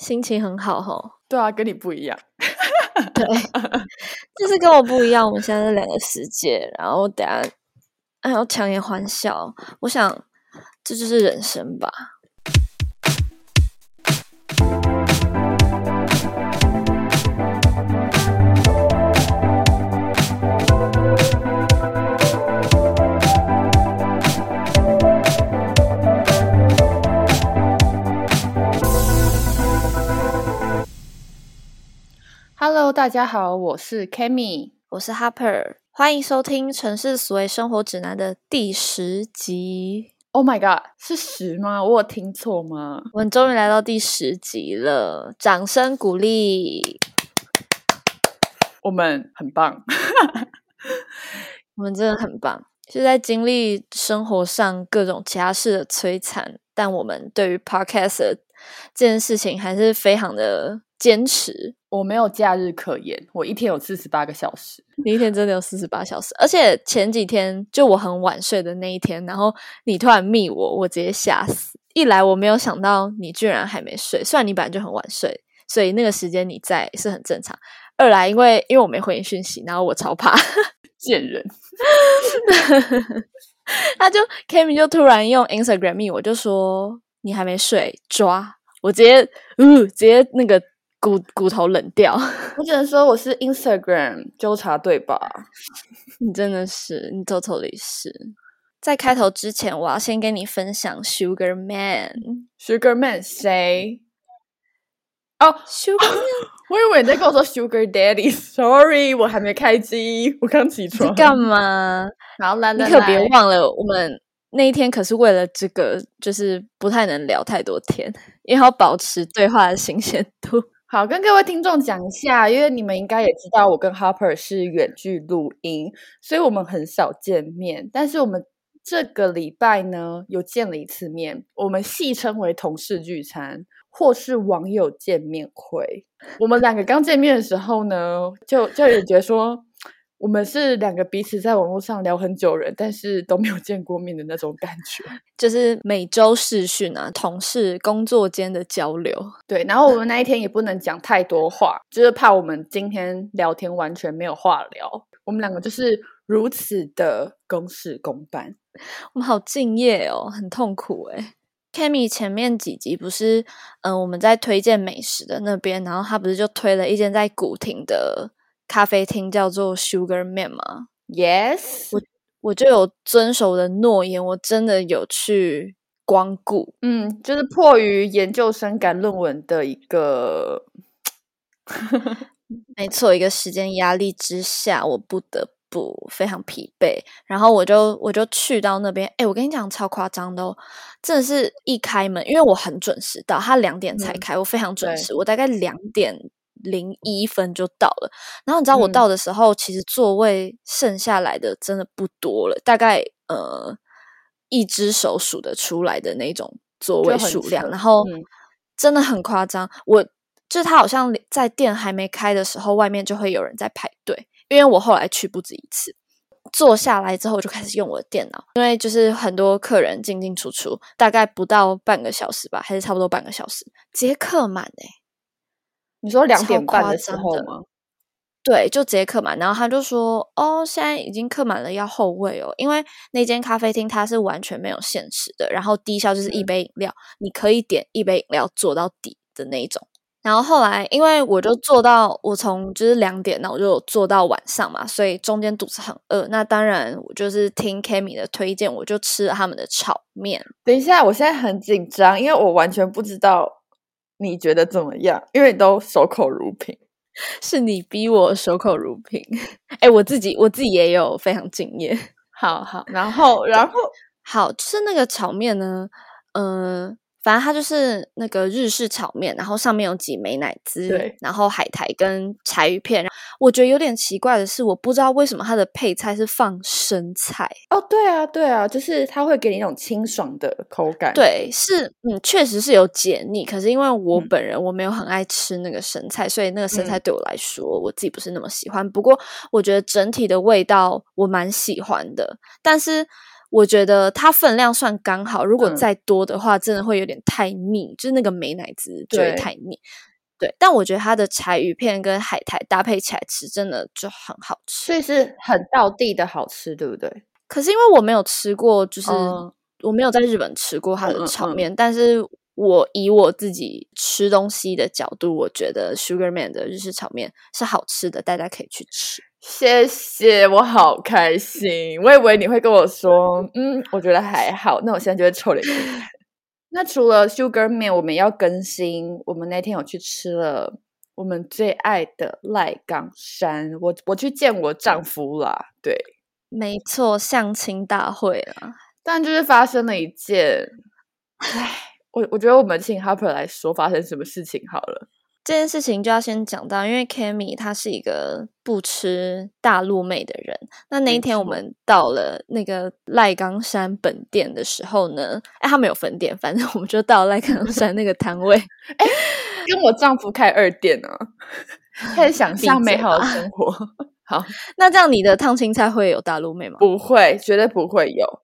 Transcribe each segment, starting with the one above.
心情很好哈。对啊，跟你不一样。对，就是跟我不一样。我们现在是两个世界，然后等下还要强颜欢笑。我想，这就是人生吧。大家好，我是 Kami，我是 Harper，欢迎收听《城市所谓生活指南》的第十集。Oh my god，是十吗？我有听错吗？我们终于来到第十集了，掌声鼓励！我们很棒，我们真的很棒。是在经历生活上各种家事的摧残，但我们对于 Podcast 这件事情还是非常的坚持。我没有假日可言，我一天有四十八个小时。你一天真的有四十八小时，而且前几天就我很晚睡的那一天，然后你突然密我，我直接吓死。一来我没有想到你居然还没睡，虽然你本来就很晚睡，所以那个时间你在是很正常。二来因为因为我没回你讯息，然后我超怕 贱人，他就 Kimi 就突然用 Instagram 密我，就说你还没睡，抓我直接嗯直接那个。骨骨头冷掉，我只能说我是 Instagram 纠察队吧。你真的是，你 totally 是。在开头之前，我要先跟你分享 Sugar Man。Sugar Man 谁？哦，Sugar Man，我以为你在跟我说 Sugar Daddy。Sorry，我还没开机，我刚起床。干嘛？好，来来来，你可别忘了，我们那一天可是为了这个，就是不太能聊太多天，也要保持对话的新鲜度。好，跟各位听众讲一下，因为你们应该也知道，我跟 Harper 是远距录音，所以我们很少见面。但是我们这个礼拜呢，又见了一次面，我们戏称为同事聚餐，或是网友见面会。我们两个刚见面的时候呢，就就也觉得说。我们是两个彼此在网络上聊很久人，但是都没有见过面的那种感觉，就是每周视讯啊，同事工作间的交流。对，然后我们那一天也不能讲太多话，就是怕我们今天聊天完全没有话聊。我们两个就是如此的公事公办，我们好敬业哦，很痛苦哎。Kami 前面几集不是，嗯，我们在推荐美食的那边，然后他不是就推了一间在古亭的。咖啡厅叫做 Sugar Man 吗？Yes，我我就有遵守我的诺言，我真的有去光顾。嗯，就是迫于研究生赶论文的一个，没错，一个时间压力之下，我不得不非常疲惫，然后我就我就去到那边。哎，我跟你讲，超夸张的哦！真的是一开门，因为我很准时到，他两点才开，我非常准时，我大概两点。零一分就到了，然后你知道我到的时候，其实座位剩下来的真的不多了，大概呃一只手数得出来的那种座位数量，然后真的很夸张。我就是他好像在店还没开的时候，外面就会有人在排队，因为我后来去不止一次。坐下来之后，我就开始用我的电脑，因为就是很多客人进进出出，大概不到半个小时吧，还是差不多半个小时，直接客满哎。你说两点半的时候吗？对，就直接客满。然后他就说：“哦，现在已经客满了，要后位哦。因为那间咖啡厅它是完全没有限时的，然后低消就是一杯饮料，你可以点一杯饮料做到底的那一种。然后后来，因为我就做到我从就是两点，那我就做到晚上嘛，所以中间肚子很饿。那当然，我就是听 Kami 的推荐，我就吃了他们的炒面。等一下，我现在很紧张，因为我完全不知道。”你觉得怎么样？因为你都守口如瓶，是你逼我守口如瓶。哎，我自己我自己也有非常敬业。好 好，然后然后好吃那个炒面呢？嗯。反正它就是那个日式炒面，然后上面有几枚奶滋，对，然后海苔跟柴鱼片。我觉得有点奇怪的是，我不知道为什么它的配菜是放生菜。哦，对啊，对啊，就是它会给你一种清爽的口感。对，是，嗯，确实是有解腻。可是因为我本人我没有很爱吃那个生菜，所以那个生菜对我来说，我自己不是那么喜欢。不过我觉得整体的味道我蛮喜欢的，但是。我觉得它分量算刚好，如果嗯再多的话，真的会有点太腻，就是那个美乃滋就会太腻。对，但我觉得它的柴鱼片跟海苔搭配起来吃，真的就很好吃。所以是很道地的好吃，对不对？可是因为我没有吃过，就是、哦我没有在日本吃过它的炒嗯面，但是我以我自己吃东西的角度，我觉得 Sugarman 的日式炒面是好吃的，大家可以去吃。谢谢，我好开心。我以为你会跟我说，嗯，我觉得还好。那我现在就会臭脸给你看。那除了 Sugar Man，我们要更新。我们那天有去吃了我们最爱的赖岗山，我我去见我丈夫啦。对，没错，相亲大会啦。但就是发生了一件，唉，我我觉得我们请 Harper 来说发生什么事情好了。这件事情就要先讲到，因为 Kami 她是一个不吃大陆妹的人。那那一天我错们到了那个赖冈山本店的时候呢，哎，他们有分店，反正我们就到赖冈山那个摊位。跟我丈夫开二店呢、开始想象美好的生活。好，那这样你的烫青菜会有大陆妹吗？不会，绝对不会有，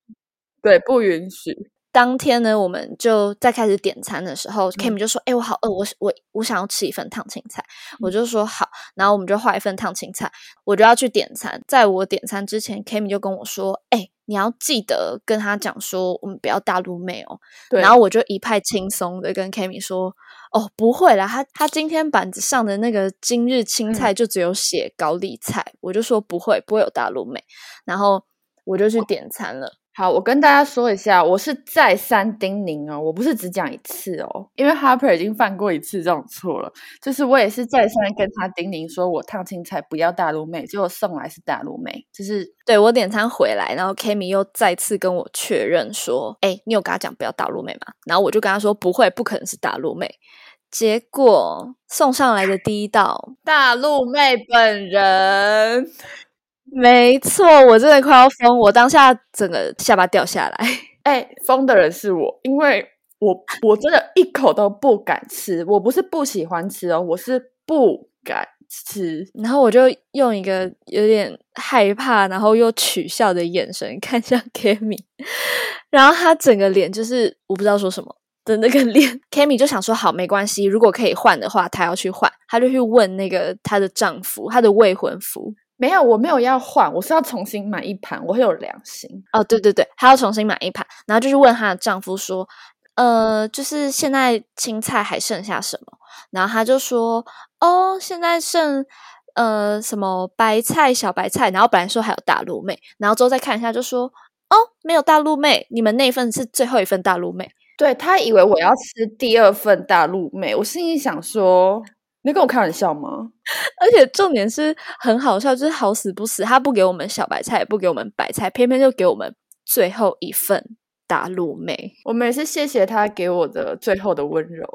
对，不允许。当天呢，我们就在开始点餐的时候、k a 嗯 m i 就说：“哎、我好饿，我我我想要吃一份烫青菜。”我就说好，然后我们就画一份烫青菜，我就要去点餐。在我点餐之前，Kimi 就跟我说：“哎、你要记得跟他讲说，我们不要大陆妹哦。”对，然后我就一派轻松的跟 Kimi 说：“哦，不会啦，他他今天板子上的那个今日青菜就只有写高丽菜。我就说不会，不会有大陆妹。然后我就去点餐了。好，我跟大家说一下，我是再三叮咛哦，我不是只讲一次哦，因为 Harper 已经犯过一次这种错了，就是我也是再三跟他叮咛说，我烫青菜不要大陆妹，结果送来是大陆妹，就是对我点餐回来，然后 Kami 又再次跟我确认说：“哎，你有跟他讲不要大陆妹吗？”然后我就跟他说：“不会，不可能是大陆妹。”结果送上来的第一道，大陆妹本人。没错，我真的快要疯，我当下整个下巴掉下来。哎，疯的人是我，因为我我真的一口都不敢吃，我不是不喜欢吃哦，我是不敢吃。然后我就用一个有点害怕，然后又取笑的眼神看向 Kimi，然后他整个脸就是我不知道说什么的那个脸。，Kimi 就想说好没关系，如果可以换的话，她要去换，她就去问那个她的丈夫，她的未婚夫。没有，我没有要换，我是要重新买一盘，我会有良心。哦，对对对，她要重新买一盘，然后就是问她的丈夫说，呃，就是现在青菜还剩下什么？然后他就说，哦，现在剩呃什么白菜、小白菜，然后本来说还有大陆妹，然后之后再看一下就说，哦，没有大陆妹，你们那份是最后一份大陆妹。对他以为我要吃第二份大陆妹，我心里想说，你在跟我开玩笑吗？而且重点是很好笑，就是好死不死，他不给我们小白菜，也不给我们白菜，偏偏就给我们最后一份大陆妹。我们也是谢谢他给我的最后的温柔。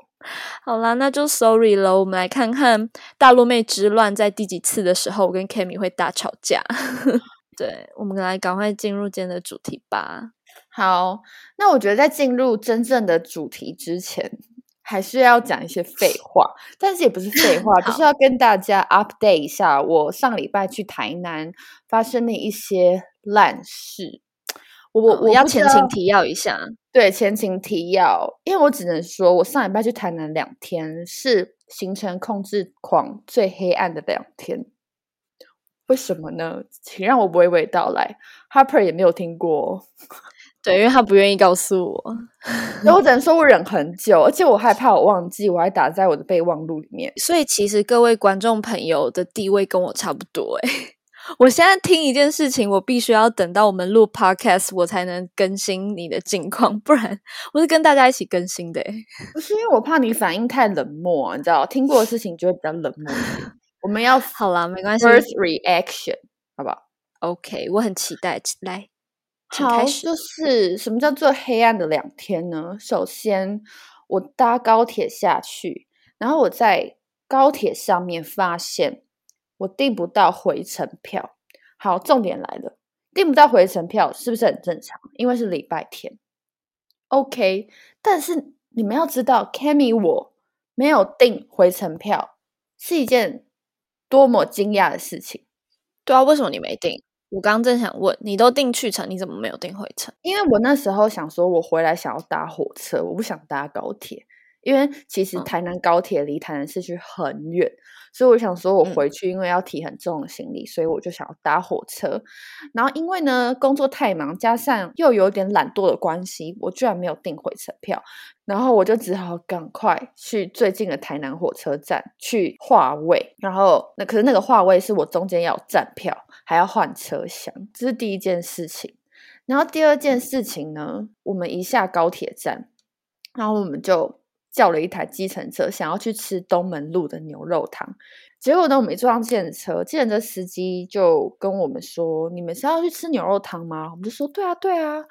好啦，那就 sorry 了。我们来看看大陆妹之乱在第几次的时候，我跟 Kami 会大吵架。对，我们来赶快进入今天的主题吧。好，那我觉得在进入真正的主题之前，还是要讲一些废 话，但是也不是废话，就是要跟大家 update 一下，我上礼拜去台南发生的一些烂事。我我我要前情提要一下，对，前情提要，因为我只能说，我上礼拜去台南两天，是行程控制狂最黑暗的两天。为什么呢？请让我娓娓道来。Harper 也没有听过哦，对，因为他不愿意告诉我。所以我只能说我忍很久，而且我害怕我忘记，我还打在我的备忘录里面。所以其实各位观众朋友的地位跟我差不多诶、我现在听一件事情，我必须要等到我们录 podcast，我才能更新你的近况，不然我是跟大家一起更新的、欸。不是因为我怕你反应太冷漠，你知道，听过的事情就会比较冷漠一点。我们要好啦，没关系。first reaction，好不好？OK，我很期待。来，请好，就是什么叫做黑暗的两天呢？首先，我搭高铁下去，然后我在高铁上面发现我订不到回程票。好，重点来了，订不到回程票是不是很正常？因为是礼拜天。OK，但是你们要知道，Cammy 我没有订回程票是一件多么惊讶的事情。对啊，为什么你没订？我刚正想问，你都订去程，你怎么没有订回程？因为我那时候想说，我回来想要搭火车，我不想搭高铁，因为其实嗯台南高铁离台南市区很远，所以我想说我嗯回去，因为要提很重的行李，所以我就想要搭火车。然后因为呢工作太忙，加上又有点懒惰的关系，我居然没有订回程票，然后我就只好赶快去最近的台南火车站去划位，然后那可是那个划位是我中间要站票，还要换车厢，这是第一件事情。然后第二件事情呢，我们一下高铁站，然后我们就叫了一台计程车，想要去吃东门路的牛肉汤。结果呢，我们一坐上计程车，计程车司机就跟我们说：“你们是要去吃牛肉汤吗？”我们就说：“对啊，对啊。”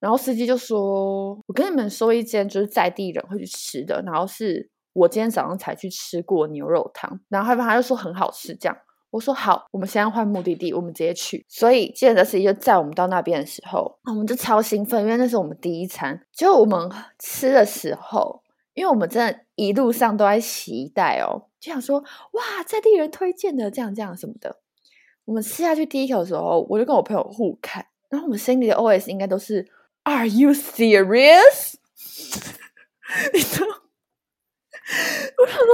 然后司机就说：“我跟你们说一间就是在地人会去吃的，然后是我今天早上才去吃过牛肉汤，然后他他就说很好吃，这样。”我说好，我们现在换目的地，我们直接去。所以，接着司机就载我们到那边的时候，我们就超兴奋，因为那是我们第一餐。就我们吃的时候，因为我们真的一路上都在期待哦，就想说哇，在地人推荐的这样这样什么的。我们吃下去第一口的时候，我就跟我朋友互看，然后我们心里的 OS 应该都是 Are you serious？你知道？我想说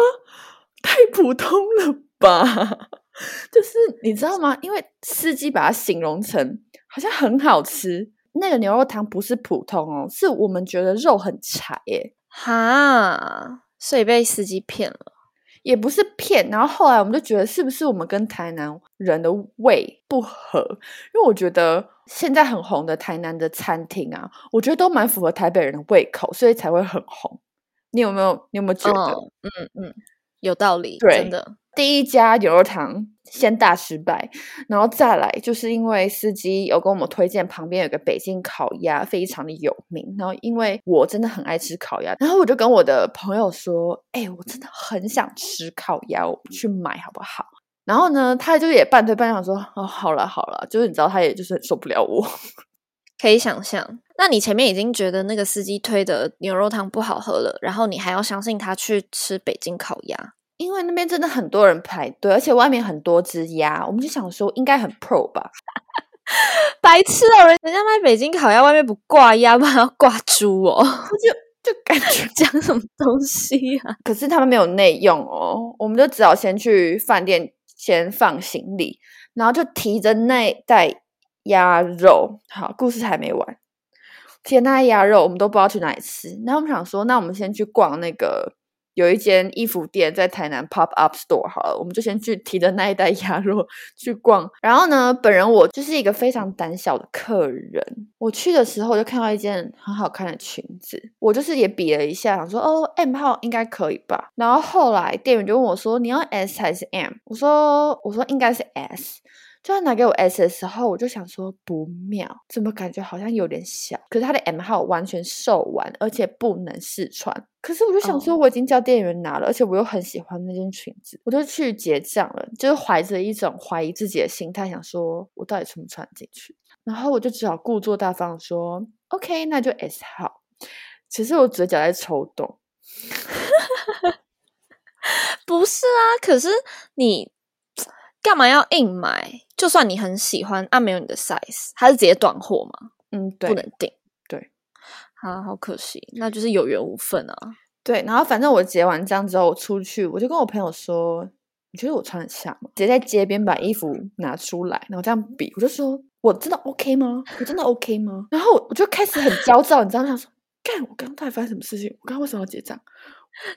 太普通了吧。就是你知道吗？因为司机把它形容成好像很好吃，那个牛肉汤不是普通哦，是我们觉得肉很柴耶，哈，所以被司机骗了。也不是骗。然后后来我们就觉得是不是我们跟台南人的胃不合？因为我觉得现在很红的台南的餐厅啊，我觉得都蛮符合台北人的胃口，所以才会很红。你有没有？你有没有觉得？嗯嗯嗯，有道理，对真的。第一家牛肉汤先大失败，然后再来就是因为司机有跟我们推荐旁边有个北京烤鸭，非常的有名。然后因为我真的很爱吃烤鸭，然后我就跟我的朋友说：“哎、我真的很想吃烤鸭，我去买好不好？”然后呢，他就也半推半就说：“哦，好了好了。”就是你知道，他也就是很受不了我。可以想象，那你前面已经觉得那个司机推的牛肉汤不好喝了，然后你还要相信他去吃北京烤鸭，因为那边真的很多人排队，而且外面很多只鸭，我们就想说应该很 pro 吧。白痴哦！人人家卖北京烤鸭，外面不挂鸭吗？要 挂猪哦？就就感觉 讲什么东西啊？可是他们没有内用哦，我们就只好先去饭店先放行李，然后就提着那袋鸭肉。好，故事还没完，提着那袋鸭肉，我们都不知道去哪里吃。然后我们想说，那我们先去逛那个有一间衣服店在台南 Pop Up Store 好了，我们就先去提着那一袋鸭肉 去逛。然后呢，本人我就是一个非常胆小的客人，我去的时候就看到一件很好看的裙子，我就是也比了一下，想说哦 M 号应该可以吧。然后后来店员就问我说你要 S 还是 M？我说我说应该是 S。就他拿给我 S 的时候，我就想说不妙，怎么感觉好像有点小？可是他的 M 号完全售完，而且不能试穿。可是我就想说，哦我已经叫店员拿了，而且我又很喜欢那件裙子，我就去结账了，就是怀着一种怀疑自己的心态，想说我到底穿不穿得进去？然后我就只好故作大方地说 OK，那就 S 号。其实我嘴角在抽动，不是啊，可是你干嘛要硬买？就算你很喜欢，啊，没有你的 size，它是直接断货嘛？嗯，对不能订。对，啊，好可惜，那就是有缘无分啊。对。然后反正我结完账之后，我出去，我就跟我朋友说：“你觉得我穿得下吗？”直接在街边把衣服拿出来，然后这样比，我就说：“我真的 OK 吗？我真的 OK 吗？”然后我就开始很焦躁，你知道吗？想说：“干，我刚刚到底发生什么事情？我刚刚为什么要结账？”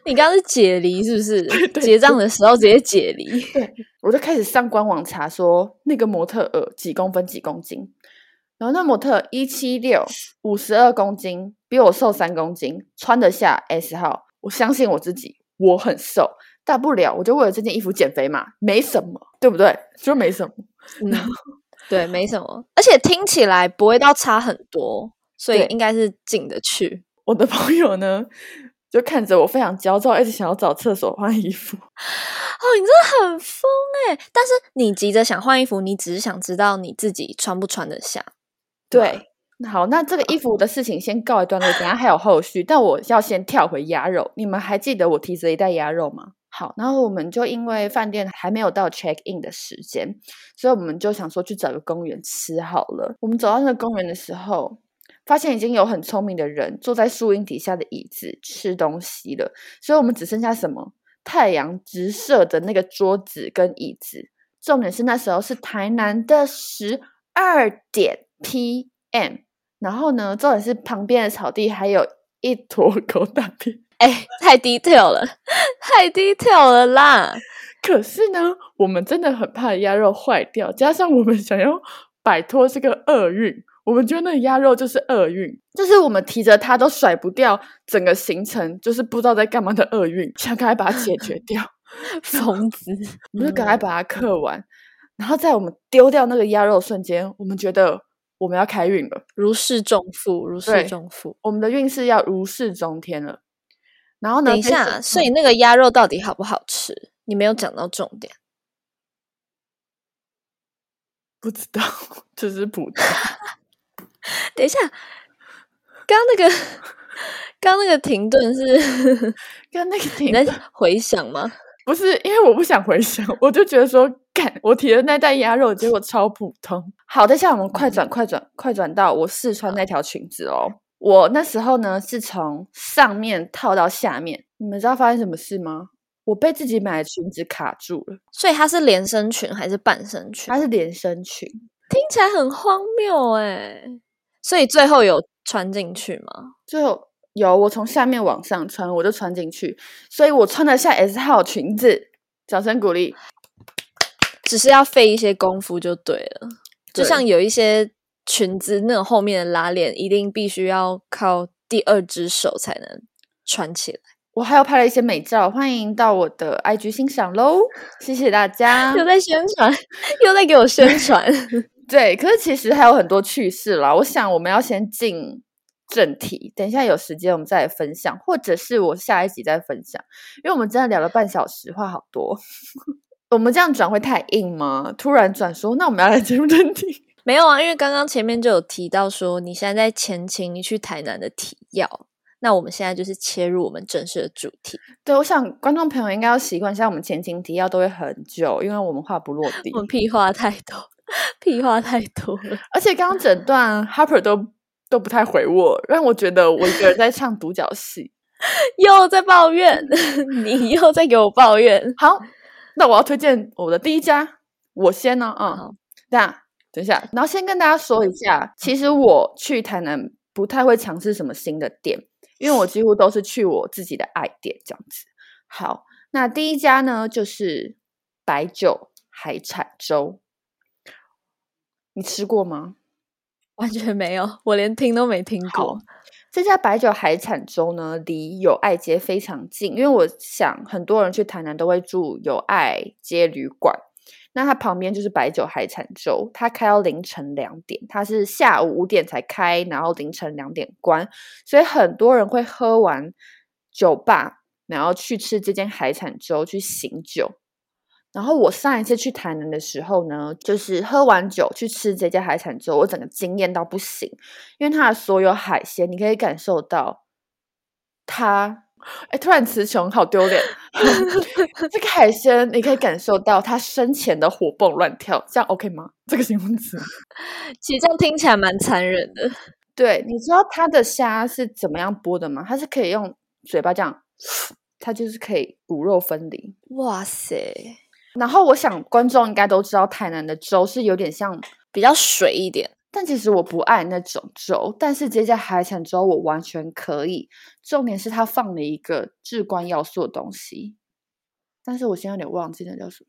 你刚刚是解离是不是？对结账的时候直接解离。对，我就开始上官网查说那个模特儿几公分几公斤，然后那模特一七六，五十二公斤，比我瘦三公斤，穿得下 S 号。我相信我自己，我很瘦，大不了我就为了这件衣服减肥嘛，没什么，对不对？就没什么。嗯，对，没什么，而且听起来不会到差很多，所以对应该是进得去。我的朋友呢，就看着我非常焦躁，一直想要找厕所换衣服。哦，你真的很疯哎！但是你急着想换衣服，你只是想知道你自己穿不穿得下。对，好，那这个衣服的事情先告一段落，等下还有后续。但我要先跳回鸭肉，你们还记得我提着一袋鸭肉吗？好，然后我们就因为饭店还没有到 check in 的时间，所以我们就想说去找个公园吃好了。我们走到那个公园的时候，发现已经有很聪明的人坐在树荫底下的椅子吃东西了，所以我们只剩下什么太阳直射的那个桌子跟椅子。重点是那时候是台南的十二点 PM，然后呢，重点是旁边的草地还有一坨狗大便。哎，太 detail 了，太 detail 了啦！可是呢，我们真的很怕鸭肉坏掉，加上我们想要摆脱这个厄运，我们觉得那鸭肉就是厄运，就是我们提着它都甩不掉，整个行程就是不知道在干嘛的厄运，想赶快把它解决掉。疯子，我们就赶快把它刻完，然后在我们丢掉那个鸭肉瞬间，我们觉得我们要开运了，如释重负，如释重负，我们的运势要如释中天了。然后呢？等一下，所以那个鸭肉到底好不好吃？你没有讲到重点。不知道，就是普通。等一下，刚那个，刚那个停顿是 刚那个停在回想吗？不是，因为我不想回想，我就觉得说，干，我提的那袋鸭肉结果超普通。好，等一下我们快转，快转，快转到我试穿那条裙子哦。我那时候呢，是从上面套到下面。你们知道发生什么事吗？我被自己买的裙子卡住了。所以它是连身裙还是半身裙？它是连身裙，听起来很荒谬哎。所以最后有穿进去吗？最后有，我从下面往上穿，我就穿进去。所以我穿得下 S 号裙子。掌声鼓励。只是要费一些功夫就对了，就像有一些。裙子那种后面的拉链一定必须要靠第二只手才能穿起来。我还有拍了一些美照，欢迎到我的 IG 欣赏喽！谢谢大家。又在宣传，又在给我宣传。对，可是其实还有很多趣事啦。我想我们要先进正题，等一下有时间我们再来分享，或者是我下一集再分享，因为我们真的聊了半小时，话好多。我们这样转会太硬吗？突然转说，那我们要来进入正题。没有啊，因为刚刚前面就有提到说，你现在在前情，你去台南的提要。那我们现在就是切入我们正式的主题。对，我想观众朋友应该要习惯一下，我们前情提要都会很久，因为我们话不落地，我们屁话太多，屁话太多了。而且刚刚整段 Harper 都都不太回我，让我觉得我一个人在唱独角戏，又在抱怨，你又在给我抱怨。好，那我要推荐我的第一家，我先呢，啊，那。等一下，然后先跟大家说一下，其实我去台南不太会尝试什么新的店，因为我几乎都是去我自己的爱店这样子。好，那第一家呢就是白酒海产粥，你吃过吗？完全没有，我连听都没听过。这家白酒海产粥呢，离友爱街非常近，因为我想很多人去台南都会住友爱街旅馆。那它旁边就是白酒海产粥，它开到凌晨两点，它是下午五点才开，然后凌晨两点关，所以很多人会喝完酒吧，然后去吃这间海产粥去醒酒。然后我上一次去台南的时候呢，就是喝完酒去吃这家海产之后，我整个惊艳到不行，因为它的所有海鲜，你可以感受到它。哎，突然词穷，好丢脸。这个海鲜，你可以感受到它生前的活蹦乱跳，这样 OK 吗？这个形容词，其实这样听起来蛮残忍的。对，你知道它的虾是怎么样剥的吗？它是可以用嘴巴这样，它就是可以骨肉分离。哇塞！然后我想观众应该都知道，台南的粥是有点像比较水一点。但其实我不爱那种粥，但是这家海产粥我完全可以。重点是它放了一个至关要素的东西，但是我现在有点忘记那叫什么，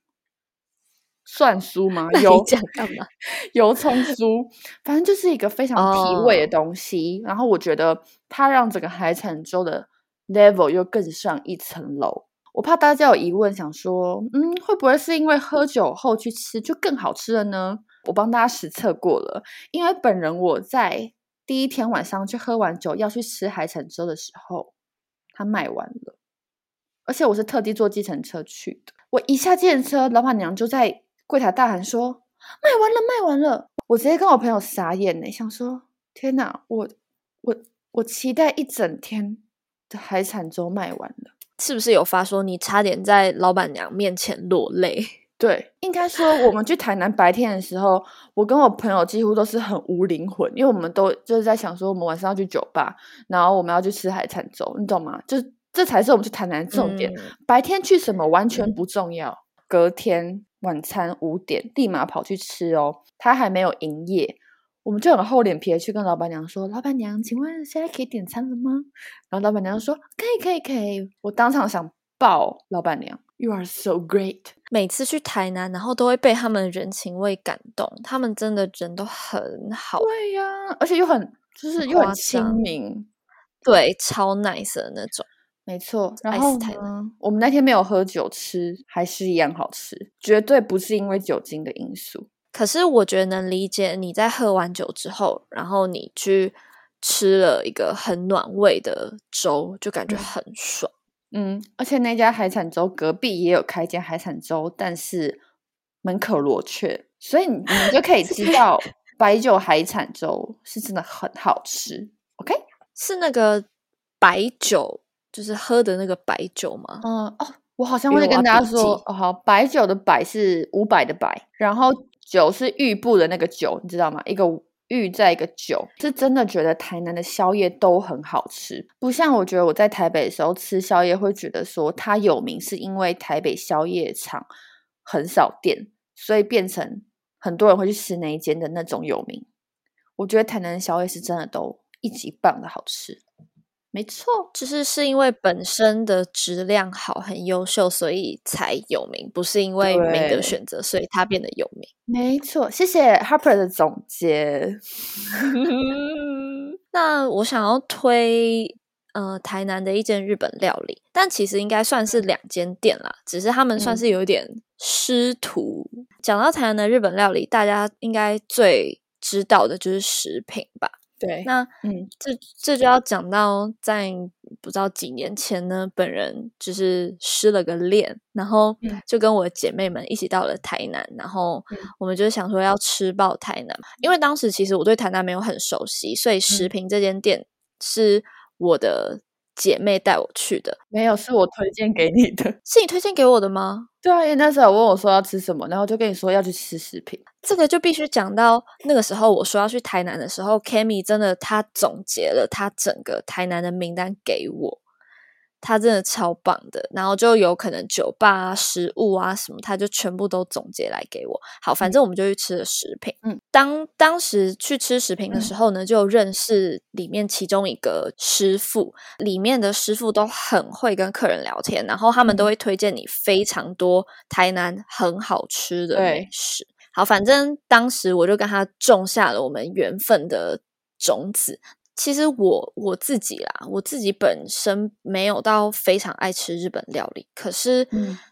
蒜酥吗？油酱干嘛？油葱酥，反正就是一个非常提味的东西。然后我觉得它让整个海产粥的 level 又更上一层楼。我怕大家有疑问，想说，嗯，会不会是因为喝酒后去吃就更好吃了呢？我帮大家实测过了，因为本人我在第一天晚上去喝完酒要去吃海产粥的时候，它卖完了，而且我是特地坐计程车去的。我一下计程车，老板娘就在柜台大喊说：“卖完了，卖完了！”我直接跟我朋友傻眼呢，想说：“天哪，我我我期待一整天的海产粥卖完了。”是不是有发说你差点在老板娘面前落泪？对，应该说我们去台南白天的时候，我跟我朋友几乎都是很无灵魂，因为我们都就是在想说，我们晚上要去酒吧，然后我们要去吃海产粥，你懂吗？就是这才是我们去台南的重点。白天去什么完全不重要。隔天晚餐五点，立马跑去吃哦，他还没有营业，我们就很厚脸皮的去跟老板娘说：“老板娘，请问现在可以点餐了吗？”然后老板娘说：“可以，可以，可以。”我当场想爆老板娘，You are so great。每次去台南，然后都会被他们人情味感动，他们真的人都很好。对呀，而且又很就是又很亲民，对，超 nice 的那种。没错，然后呢，我们那天没有喝酒，吃还是一样好吃，绝对不是因为酒精的因素。可是我觉得能理解你在喝完酒之后，然后你去吃了一个很暖胃的粥，就感觉很爽。嗯，而且那家海产粥隔壁也有开间海产粥，但是门可罗雀，所以你你就可以 知道白酒海产粥是真的很好吃。OK，是那个白酒。就是喝的那个白酒吗？嗯哦，我好像会跟大家说哦，好，白酒的白是五百的白，然后酒是玉布的那个酒，你知道吗？一个玉在一个酒，是真的觉得台南的宵夜都很好吃，不像我觉得我在台北的时候吃宵夜会觉得说它有名是因为台北宵夜场很少店，所以变成很多人会去吃那一间的那种有名。我觉得台南的宵夜是真的都一级棒的好吃。没错，就是是因为本身的质量好、很优秀，所以才有名，不是因为没得选择，所以它变得有名。没错，谢谢 Harper 的总结。那我想要推呃台南的一间日本料理，但其实应该算是两间店啦，只是他们算是有点师徒。讲到台南的日本料理，大家应该最知道的就是食品吧。对，那嗯，这这就要讲到在不知道几年前呢，本人就是失了个恋，然后就跟我姐妹们一起到了台南，然后我们就想说要吃爆台南，因为当时其实我对台南没有很熟悉，所以食品这间店是我的。姐妹带我去的，没有是我推荐给你的，是你推荐给我的吗？对啊，因为那时候问我说要吃什么，然后就跟你说要去吃食品，这个就必须讲到那个时候我说要去台南的时候，Kami 真的他总结了他整个台南的名单给我。他真的超棒的，然后就有可能酒吧啊、食物啊什么，他就全部都总结来给我。好，反正我们就去吃了食品。嗯，当当时去吃食品的时候呢，就认识里面其中一个师傅，里面的师傅都很会跟客人聊天，然后他们都会推荐你非常多台南很好吃的美食。好，反正当时我就跟他种下了我们缘分的种子。其实我我自己啦，我自己本身没有到非常爱吃日本料理。可是，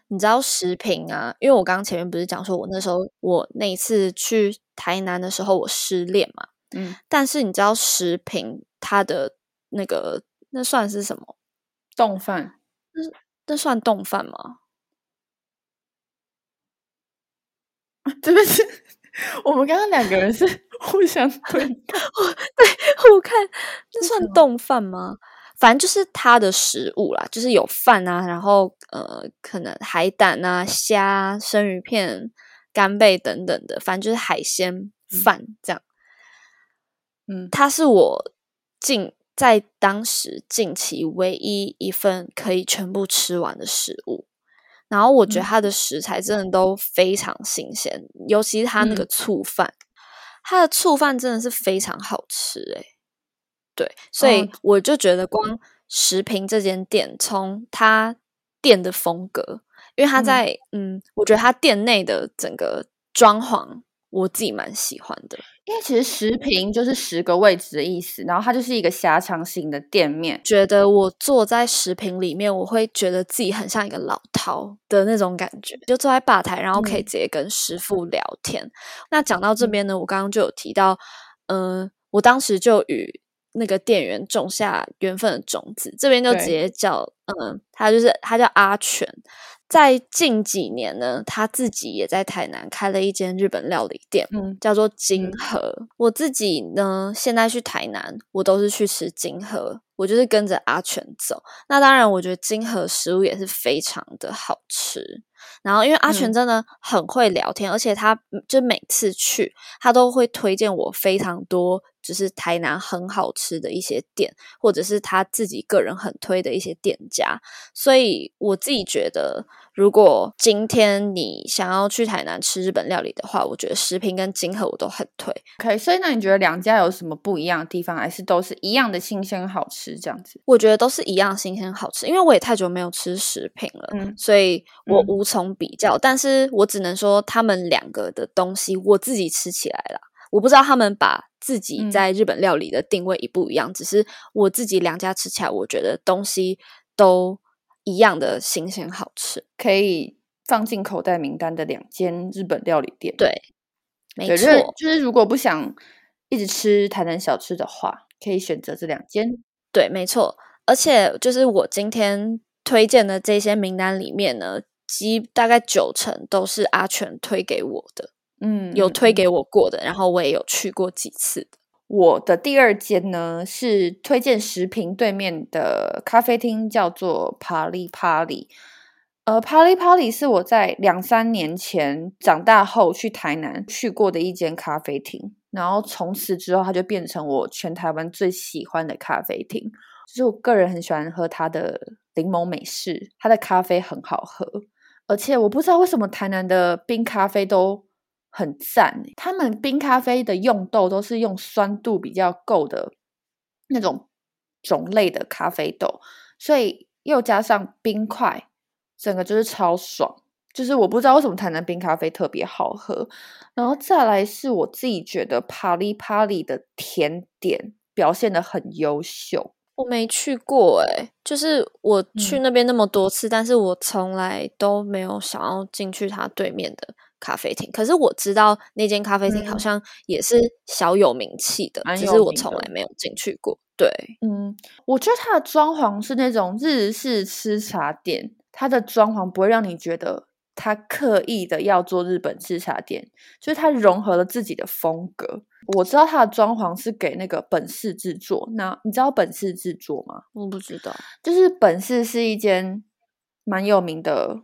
你知道食品啊？因为我刚刚前面不是讲说我那时候我那一次去台南的时候我失恋嘛，嗯，但是你知道食品它的那个那算是什么？冻饭？那那算冻饭吗？真的是。我们刚刚两个人是 互相对看，对互看，那算冻饭吗？反正就是它的食物啦，就是有饭啊，然后呃，可能海胆啊、虾、生鱼片、干贝等等的，反正就是海鲜饭这样。嗯，它是我近在当时近期唯一一份可以全部吃完的食物。然后我觉得它的食材真的都非常新鲜，尤其是它那个醋饭，它的醋饭真的是非常好吃诶。对，所以我就觉得光食品这间店，从它店的风格，因为它在嗯，我觉得它店内的整个装潢。我自己蛮喜欢的，因为其实十平就是十个位置的意思，然后它就是一个狭长型的店面。觉得我坐在十平里面，我会觉得自己很像一个老饕的那种感觉，就坐在吧台，然后可以直接跟师傅聊天。那讲到这边呢，我刚刚就有提到，嗯，我当时就与那个店员种下缘分的种子，这边就直接叫，嗯，他就是他叫阿全。在近几年呢，他自己也在台南开了一间日本料理店，嗯，叫做金河。我自己呢，现在去台南，我都是去吃金河，我就是跟着阿全走。那当然，我觉得金河食物也是非常的好吃。然后，因为阿全真的很会聊天，而且他就每次去，他都会推荐我非常多。就是台南很好吃的一些店，或者是他自己个人很推的一些店家，所以我自己觉得，如果今天你想要去台南吃日本料理的话，我觉得食品跟金河我都很推。OK，所以那你觉得两家有什么不一样的地方，还是都是一样的新鲜好吃这样子？我觉得都是一样新鲜好吃，因为我也太久没有吃食品了，嗯，所以我无从比较，但是我只能说他们两个的东西我自己吃起来了。我不知道他们把自己在日本料理的定位一不一样，只是我自己两家吃起来，我觉得东西都一样的新鲜好吃，可以放进口袋名单的两间日本料理店。对，没错，就是如果不想一直吃台南小吃的话，可以选择这两间。对，没错，而且就是我今天推荐的这些名单里面呢，基大概九成都是阿全推给我的。嗯，有推给我过的，然后我也有去过几次。我的第二间呢是推荐食品对面的咖啡厅，叫做帕里帕里。呃，帕里帕里是我在两三年前长大后去台南去过的一间咖啡厅，然后从此之后它就变成我全台湾最喜欢的咖啡厅。就是我个人很喜欢喝它的柠檬美式，它的咖啡很好喝，而且我不知道为什么台南的冰咖啡都。很赞，他们冰咖啡的用豆都是用酸度比较够的那种种类的咖啡豆，所以又加上冰块，整个就是超爽。就是我不知道为什么台南冰咖啡特别好喝，然后再来是我自己觉得帕里帕里的甜点表现的很优秀。我没去过哎，就是我去那边那么多次，但是我从来都没有想要进去它对面的。咖啡厅，可是我知道那间咖啡厅好像也是小有名气的，只是我从来没有进去过。对，嗯，我觉得它的装潢是那种日式吃茶店，它的装潢不会让你觉得它刻意的要做日本吃茶店，就是它融合了自己的风格。我知道它的装潢是给那个本市制作，那你知道本市制作吗？我不知道，就是本市是一间蛮有名的。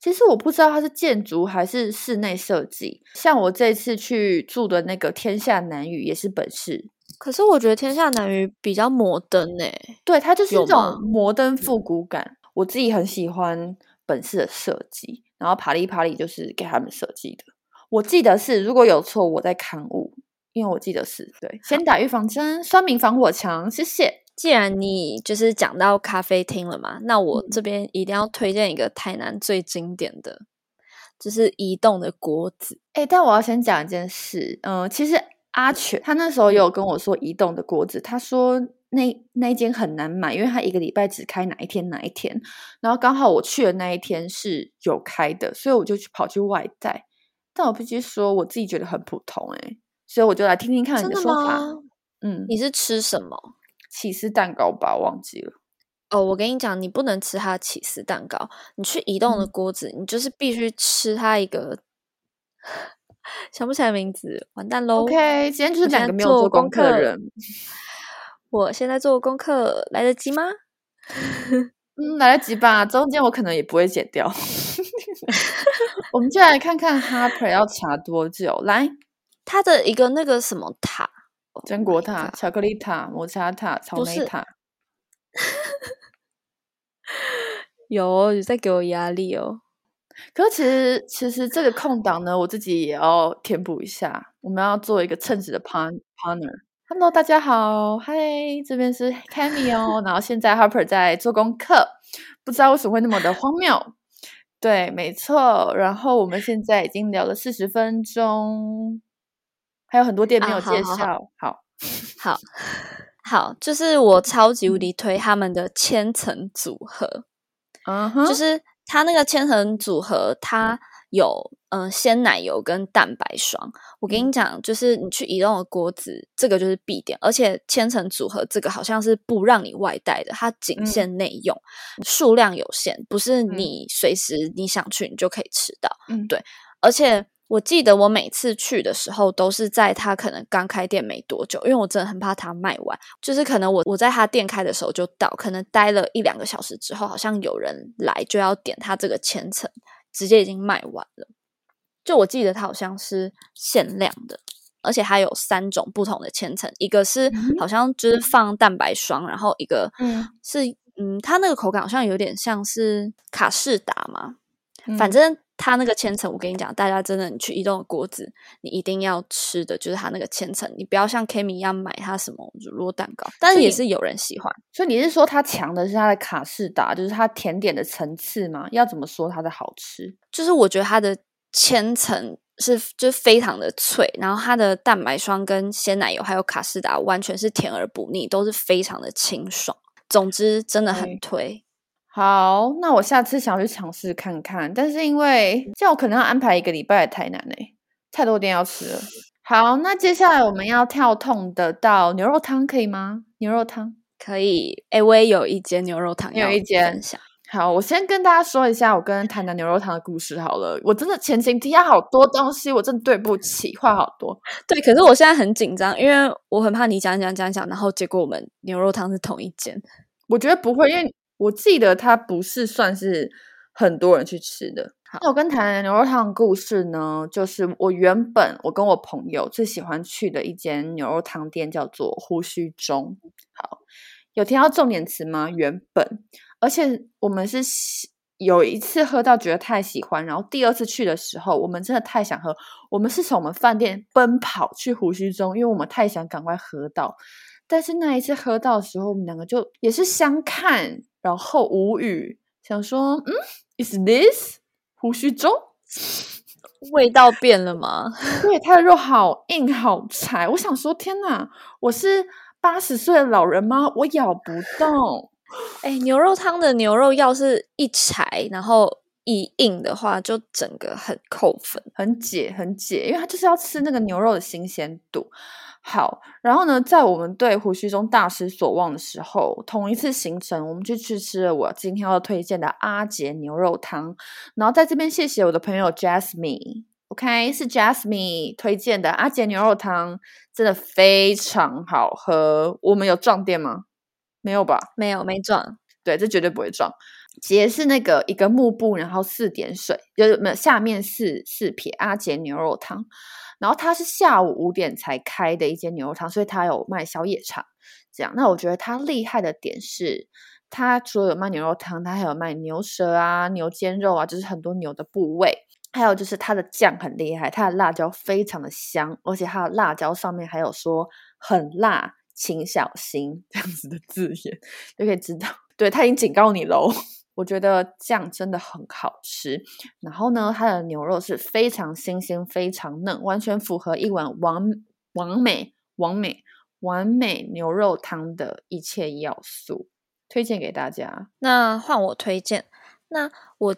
其实我不知道它是建筑还是室内设计。像我这次去住的那个天下南屿也是本市，可是我觉得天下南屿比较摩登诶。对，它就是一种摩登复古感。我自己很喜欢本市的设计，然后帕里帕里就是给他们设计的。我记得是，如果有错我在刊物，因为我记得是对。先打预防针，酸民防火墙，谢谢。既然你就是讲到咖啡厅了嘛，那我这边一定要推荐一个台南最经典的，就是移动的锅子。哎，但我要先讲一件事，嗯，其实阿全他那时候有跟我说移动的锅子，他说那那间很难买，因为他一个礼拜只开哪一天哪一天，然后刚好我去的那一天是有开的，所以我就去跑去外带。但我必须说，我自己觉得很普通，哎，所以我就来听听看你的说法。嗯，你是吃什么？起司蛋糕吧，忘记了。哦，我跟你讲，你不能吃它的起司蛋糕。你去移动的锅子，你就是必须吃它一个 想不起来名字，完蛋喽。OK，今天就是两个没有做功课的人。我现在做功课来得及吗？嗯，来得及吧。中间我可能也不会剪掉。我们就来看看 Harper 要查多久。来，它的一个那个什么塔。榛果塔、巧克力塔、抹茶塔、草莓塔，有你在给我压力哦。可是其实其实这个空档呢，我自己也要填补一下。我们要做一个称职的 partner。Hello，大家好，嗨，这边是 Cammy 哦。然后现在 Harper 在做功课，不知道为什么会那么的荒谬。对，没错。然后我们现在已经聊了四十分钟。还有很多店没有介绍，好好好，就是我超级无敌推他们的千层组合，嗯哼，就是它那个千层组合，它有嗯鲜奶油跟蛋白霜。我跟你讲，就是你去移动的锅子，这个就是必点，而且千层组合这个好像是不让你外带的，它仅限内用，数量有限，不是你随时你想去你就可以吃到。嗯，对，而且。我记得我每次去的时候，都是在他可能刚开店没多久，因为我真的很怕他卖完。就是可能我我在他店开的时候就到，可能待了一两个小时之后，好像有人来就要点他这个千层，直接已经卖完了。就我记得它好像是限量的，而且它有三种不同的千层，一个是好像就是放蛋白霜，然后一个是嗯，它那个口感好像有点像是卡士达嘛，反正。它那个千层，我跟你讲，大家真的，你去移动的锅子，你一定要吃的就是它那个千层，你不要像 Kimi 一样买它什么乳酪蛋糕，但是也是有人喜欢。所以你是说它强的是它的卡士达，就是它甜点的层次吗？要怎么说它的好吃？就是我觉得它的千层是就非常的脆，然后它的蛋白霜跟鲜奶油还有卡士达完全是甜而不腻，都是非常的清爽。总之，真的很推。好，那我下次想要去尝试看看，但是因为这样我可能要安排一个礼拜太难嘞，太多店要吃了。好，那接下来我们要跳痛的到牛肉汤，可以吗？牛肉汤可以。哎，我也有一间牛肉汤，有一间。好，我先跟大家说一下我跟台南牛肉汤的故事好了。我真的前情提要好多东西，我真的对不起，话好多。对，可是我现在很紧张，因为我很怕你讲讲讲讲，然后结果我们牛肉汤是同一间。我觉得不会，因为。我记得它不是算是很多人去吃的。那我跟台南牛肉汤的故事呢，就是我原本我跟我朋友最喜欢去的一间牛肉汤店叫做胡须中。好，有听到重点词吗？原本，而且我们是有一次喝到觉得太喜欢，然后第二次去的时候，我们真的太想喝，我们是从我们饭店奔跑去胡须中，因为我们太想赶快喝到。但是那一次喝到的时候，我们两个就也是相看。然后无语，想说，嗯，is this 胡须粥？味道变了吗？对，它的肉好硬好柴。我想说，天哪，我是八十岁的老人吗？我咬不动。哎，牛肉汤的牛肉要是一柴，然后一硬的话，就整个很扣分，很解，很解，因为它就是要吃那个牛肉的新鲜度。好，然后呢，在我们对胡须中大失所望的时候，同一次行程，我们就去吃了我今天要推荐的阿杰牛肉汤。然后在这边谢谢我的朋友 Jasmine，OK，是 Jasmine 推荐的阿杰牛肉汤，真的非常好喝。我们有撞店吗？没有吧？没有，没撞。对，这绝对不会撞。杰是那个一个幕布，然后四点水，就是没有下面四四撇阿杰牛肉汤。然后它是下午五点才开的一间牛肉汤，所以它有卖宵夜场。这样，那我觉得它厉害的点是，它除了有卖牛肉汤，它还有卖牛舌啊、牛肩肉啊，就是很多牛的部位。还有就是它的酱很厉害，它的辣椒非常的香，而且它的辣椒上面还有说很辣，请小心这样子的字眼，就可以知道，对他已经警告你喽。我觉得酱真的很好吃，然后呢，它的牛肉是非常新鲜、非常嫩，完全符合一碗完完美、完美、完美牛肉汤的一切要素，推荐给大家。那换我推荐，那我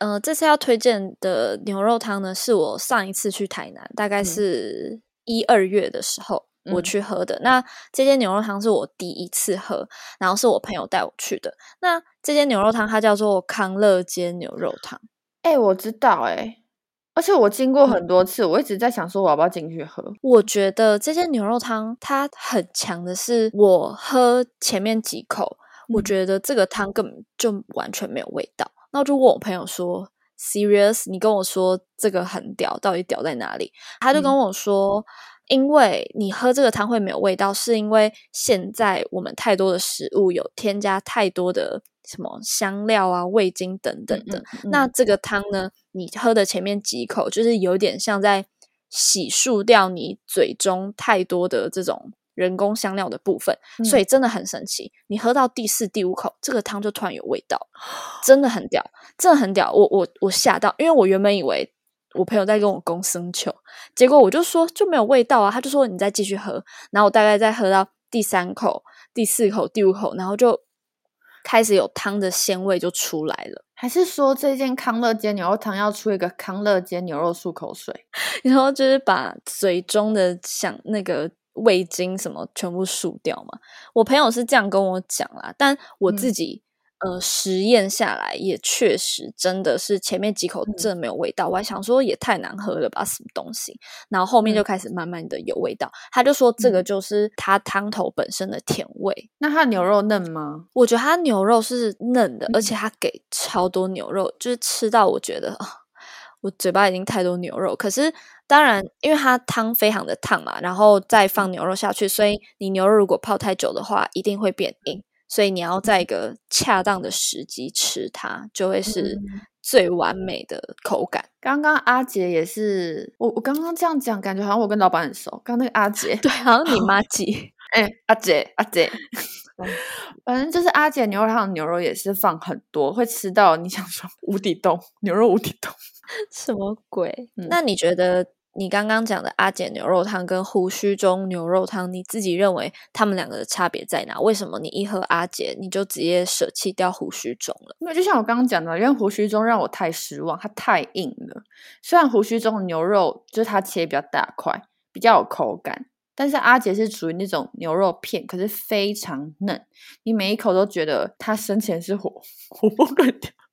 呃这次要推荐的牛肉汤呢，是我上一次去台南，大概是一二月的时候。我去喝的那这间牛肉汤是我第一次喝，然后是我朋友带我去的。那这间牛肉汤它叫做康乐街牛肉汤。哎，我知道哎，而且我经过很多次，我一直在想说我要不要进去喝。我觉得这间牛肉汤它很强的是，我喝前面几口，我觉得这个汤根本就完全没有味道。那如果我朋友说 serious，你跟我说这个很屌，到底屌在哪里？他就跟我说。因为你喝这个汤会没有味道，是因为现在我们太多的食物有添加太多的什么香料啊、味精等等的。那这个汤呢，你喝的前面几口，就是有点像在洗漱掉你嘴中太多的这种人工香料的部分，所以真的很神奇。你喝到第四、第五口，这个汤就突然有味道，真的很屌，真的很屌。我我我吓到，因为我原本以为。我朋友在跟我公生球，结果我就说就没有味道啊，他就说你再继续喝，然后我大概再喝到第三口、第四口、第五口，然后就开始有汤的鲜味就出来了。还是说这件康乐街牛肉汤要出一个康乐街牛肉漱口水，然后就是把嘴中的想那个味精什么全部漱掉嘛？我朋友是这样跟我讲啦，但我自己呃，实验下来也确实真的是前面几口真的没有味道，我还想说也太难喝了吧，什么东西？然后后面就开始慢慢的有味道。他就说这个就是它汤头本身的甜味。那它牛肉嫩吗？我觉得它牛肉是嫩的，而且它给超多牛肉，就是吃到我觉得啊，我嘴巴已经太多牛肉。可是当然，因为它汤非常的烫嘛，然后再放牛肉下去，所以你牛肉如果泡太久的话，一定会变硬。所以你要在一个恰当的时机吃它，就会是最完美的口感。刚刚阿杰也是，我我刚刚这样讲，感觉好像我跟老板很熟。刚刚那个阿杰，对，好像你妈 记。哎，阿杰，阿杰，反正就是阿杰牛肉汤牛肉也是放很多，会吃到你想说无底洞牛肉无底洞，什么鬼？那你觉得？你刚刚讲的阿姐牛肉汤跟胡须中牛肉汤，你自己认为他们两个的差别在哪？为什么你一喝阿姐你就直接舍弃掉胡须中了？因为就像我刚刚讲的，因为胡须中让我太失望，它太硬了。虽然胡须中的牛肉就是它切比较大块，比较有口感，但是阿杰是属于那种牛肉片，可是非常嫩，你每一口都觉得它生前是活活蹦乱跳。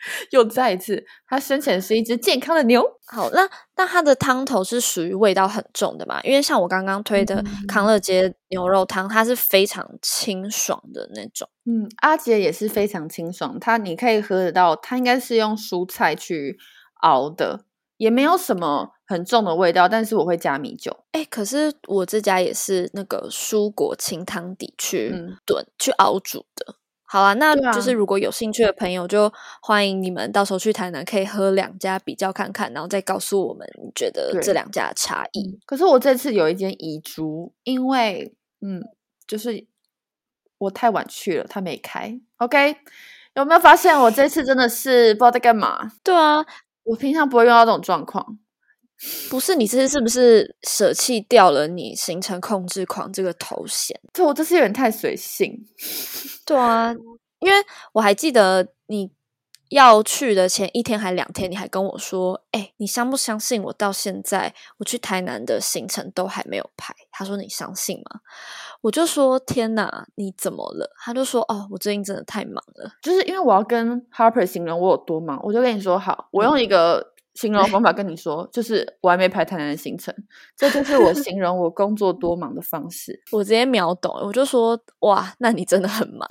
又再一次，它生前是一只健康的牛。好，那那它的汤头是属于味道很重的嘛？因为像我刚刚推的康乐街牛肉汤，它是非常清爽的那种。嗯，阿杰也是非常清爽，它你可以喝得到，它应该是用蔬菜去熬的，也没有什么很重的味道。但是我会加米酒。哎，可是我这家也是那个蔬果清汤底去炖去熬煮的。好啊，那就是如果有兴趣的朋友，就欢迎你们到时候去台南，可以喝两家比较看看，然后再告诉我们你觉得这两家的差异。可是我这次有一间遗珠，因为嗯，就是我太晚去了，他没开。OK，有没有发现我这次真的是不知道在干嘛？对啊，我平常不会用到这种状况。不是你这次是不是舍弃掉了你行程控制狂这个头衔？对我这次有点太随性。对啊，因为我还记得你要去的前一天还两天，你还跟我说：“哎，你相不相信我到现在我去台南的行程都还没有排？”他说：“你相信吗？”我就说：“天哪，你怎么了？”他就说：“哦，我最近真的太忙了，就是因为我要跟 Harper 形容我有多忙，我就跟你说好，我用一个。”形容方法跟你说，就是我还没排台南的行程，这就是我 形容我工作多忙的方式。我直接秒懂，我就说哇，那你真的很忙。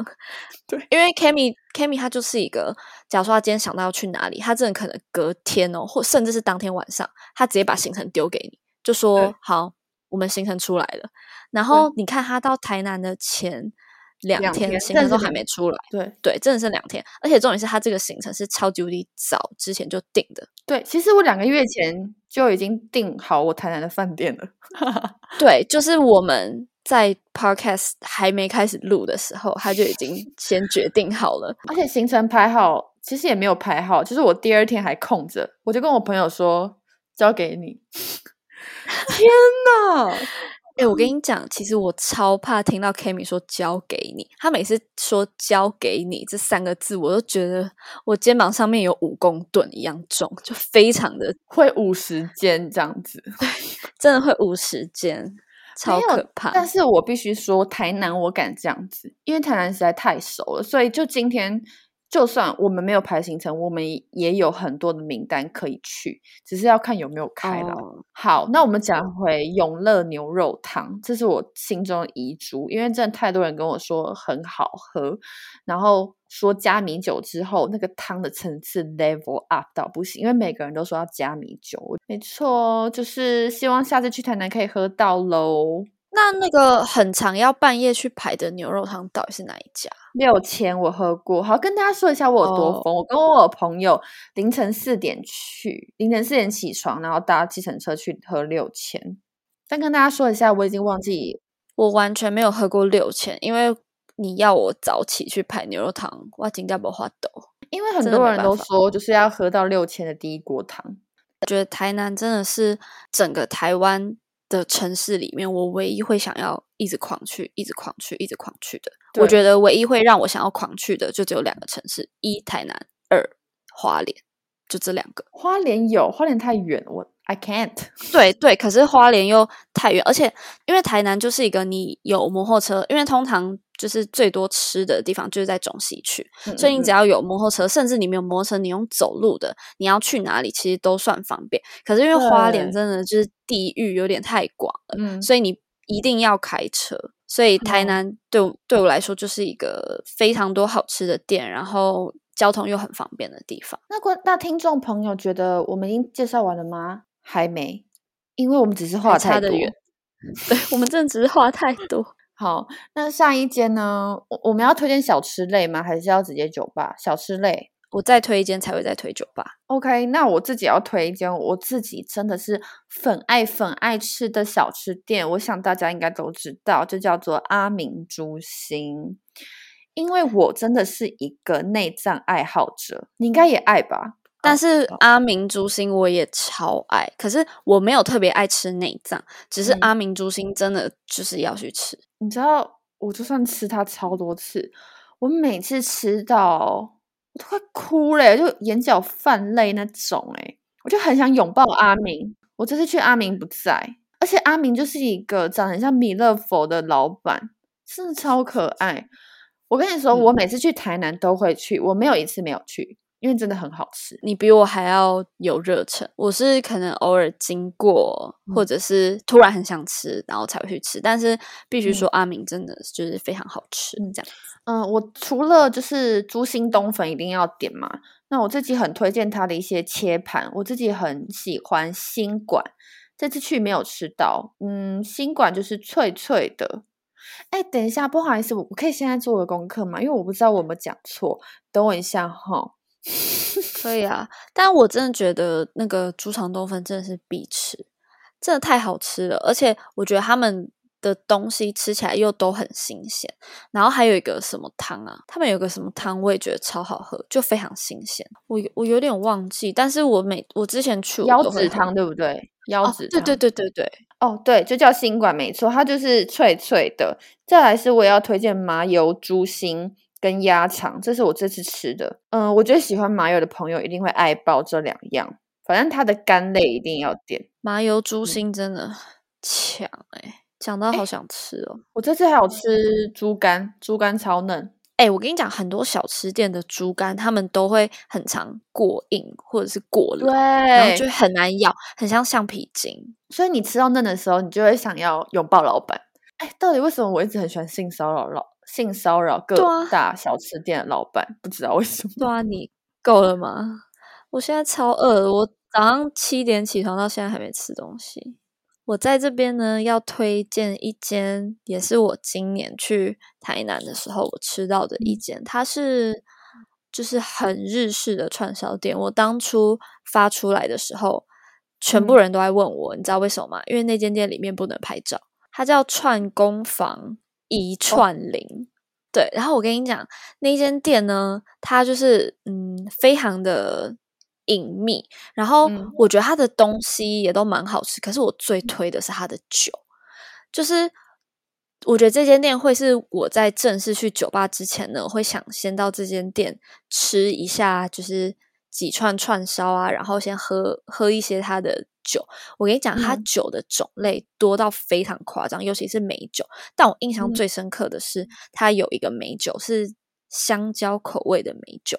对，因为 Kami，Kami 他就是一个，假如说他今天想到要去哪里，他真的可能隔天哦，或甚至是当天晚上，他直接把行程丢给你，就说好，我们行程出来了。然后你看他到台南的前。两天行程都还没出来，对对，真的是两天，而且重点是他这个行程是超级无敌早之前就定的。对，其实我两个月前就已经订好我台南的饭店了。对，就是我们在 podcast 还没开始录的时候，他就已经先决定好了，而且行程排好，其实也没有排好，就是我第二天还空着，我就跟我朋友说交给你。天哪！哎，我跟你讲，其实我超怕听到 Kimi 说交给你。他每次说交给你这三个字，我都觉得我肩膀上面有五公吨一样重，就非常的 会五十肩这样子。真的会五十肩，超可怕。但是我必须说，台南我敢这样子，因为台南实在太熟了，所以就今天。就算我们没有排行程，我们也有很多的名单可以去，只是要看有没有开了。好，那我们讲回永乐牛肉汤，这是我心中的遗珠，因为真的太多人跟我说很好喝，然后说加米酒之后，那个汤的层次 level up 到不行，因为每个人都说要加米酒。没错，就是希望下次去台南可以喝到喽。那那个很长要半夜去排的牛肉汤到底是哪一家？六千我喝过，好跟大家说一下我有多疯。我跟我朋友凌晨四点去，凌晨四点起床，然后搭计程车去喝六千。但跟大家说一下，我已经忘记，我完全没有喝过六千，因为你要我早起去排牛肉汤，我，金加不花豆。因为很多人都说就是要喝到六千的第一锅汤。觉得台南真的是整个台湾。的城市里面，我唯一会想要一直狂去、一直狂去、一直狂去的，我觉得唯一会让我想要狂去的，就只有两个城市：一台南，二花莲，就这两个。花莲有花莲太远，我 I can't。对对，可是花莲又太远，而且因为台南就是一个你有摩托车，因为通常就是最多吃的地方就是在中西区，所以你只要有摩托车，甚至你没有摩托车，你用走路的，你要去哪里其实都算方便。可是因为花莲真的就是地域有点太广了，所以你一定要开车。所以台南对对我来说就是一个非常多好吃的店，然后交通又很方便的地方。那那听众朋友觉得我们已经介绍完了吗？还没，因为我们只是话太多。对，我们真的只是话太多。好，那上一间呢？我我们要推荐小吃类吗？还是要直接酒吧？小吃类，我再推一间才会再推酒吧。OK，那我自己要推一间，我自己真的是粉爱粉爱吃的小吃店。我想大家应该都知道，就叫做阿明猪心。因为我真的是一个内脏爱好者，你应该也爱吧？但是阿明猪心我也超爱，可是我没有特别爱吃内脏，只是阿明猪心真的就是要去吃。你知道，我就算吃它超多次，我每次吃到我都快哭嘞，就眼角泛泪那种哎，我就很想拥抱阿明。我这次去阿明不在，而且阿明就是一个长得很像弥勒佛的老板，真的超可爱。我跟你说，我每次去台南都会去，我没有一次没有去。因为真的很好吃，你比我还要有热忱。我是可能偶尔经过，或者是突然很想吃，然后才会去吃。但是必须说，阿明真的就是非常好吃。这样，嗯，我除了就是猪心冬粉一定要点嘛，那我自己很推荐它的一些切盘，我自己很喜欢新馆，这次去没有吃到。嗯，新馆就是脆脆的。哎，等一下，不好意思，我可以现在做个功课吗？因为我不知道我有没有讲错，等我一下哈。可以啊，但我真的觉得那个猪肠冬粉真的是必吃，真的太好吃了，而且我觉得他们的东西吃起来又都很新鲜。然后还有一个什么汤啊，他们有个什么汤，我也觉得超好喝，就非常新鲜。我我有点忘记，但是我每我之前去腰子汤对不对？腰子对对对对对，哦对，就叫新馆没错，它就是脆脆的。再来是我要推荐麻油猪心。跟鸭肠，这是我这次吃的。嗯，我觉得喜欢麻油的朋友一定会爱爆这两样。反正它的干类一定要点。麻油猪心真的强哎，讲到好想吃哦。我这次还有吃猪肝，猪肝超嫩。哎，我跟你讲，很多小吃店的猪肝，他们都会很常过硬或者是过冷，然后就很难咬，很像橡皮筋。所以你吃到嫩的时候，你就会想要拥抱老板。哎，到底为什么我一直很喜欢性骚扰老？性骚扰各大小吃店的老板，不知道为什么。对啊，你够了吗？我现在超饿，我早上七点起床，到现在还没吃东西。我在这边呢，要推荐一间，也是我今年去台南的时候我吃到的一间，它是就是很日式的串烧店。我当初发出来的时候，全部人都在问我，你知道为什么吗？因为那间店里面不能拍照，它叫串工坊。一串零，对，然后我跟你讲，那间店呢，它就是嗯，非常的隐秘，然后我觉得它的东西也都蛮好吃，可是我最推的是它的酒，就是我觉得这间店会是我在正式去酒吧之前呢，会想先到这间店吃一下，就是几串串烧啊，然后先喝喝一些它的。酒，我跟你讲，它酒的种类多到非常夸张，尤其是美酒。但我印象最深刻的是，它有一个美酒是香蕉口味的美酒，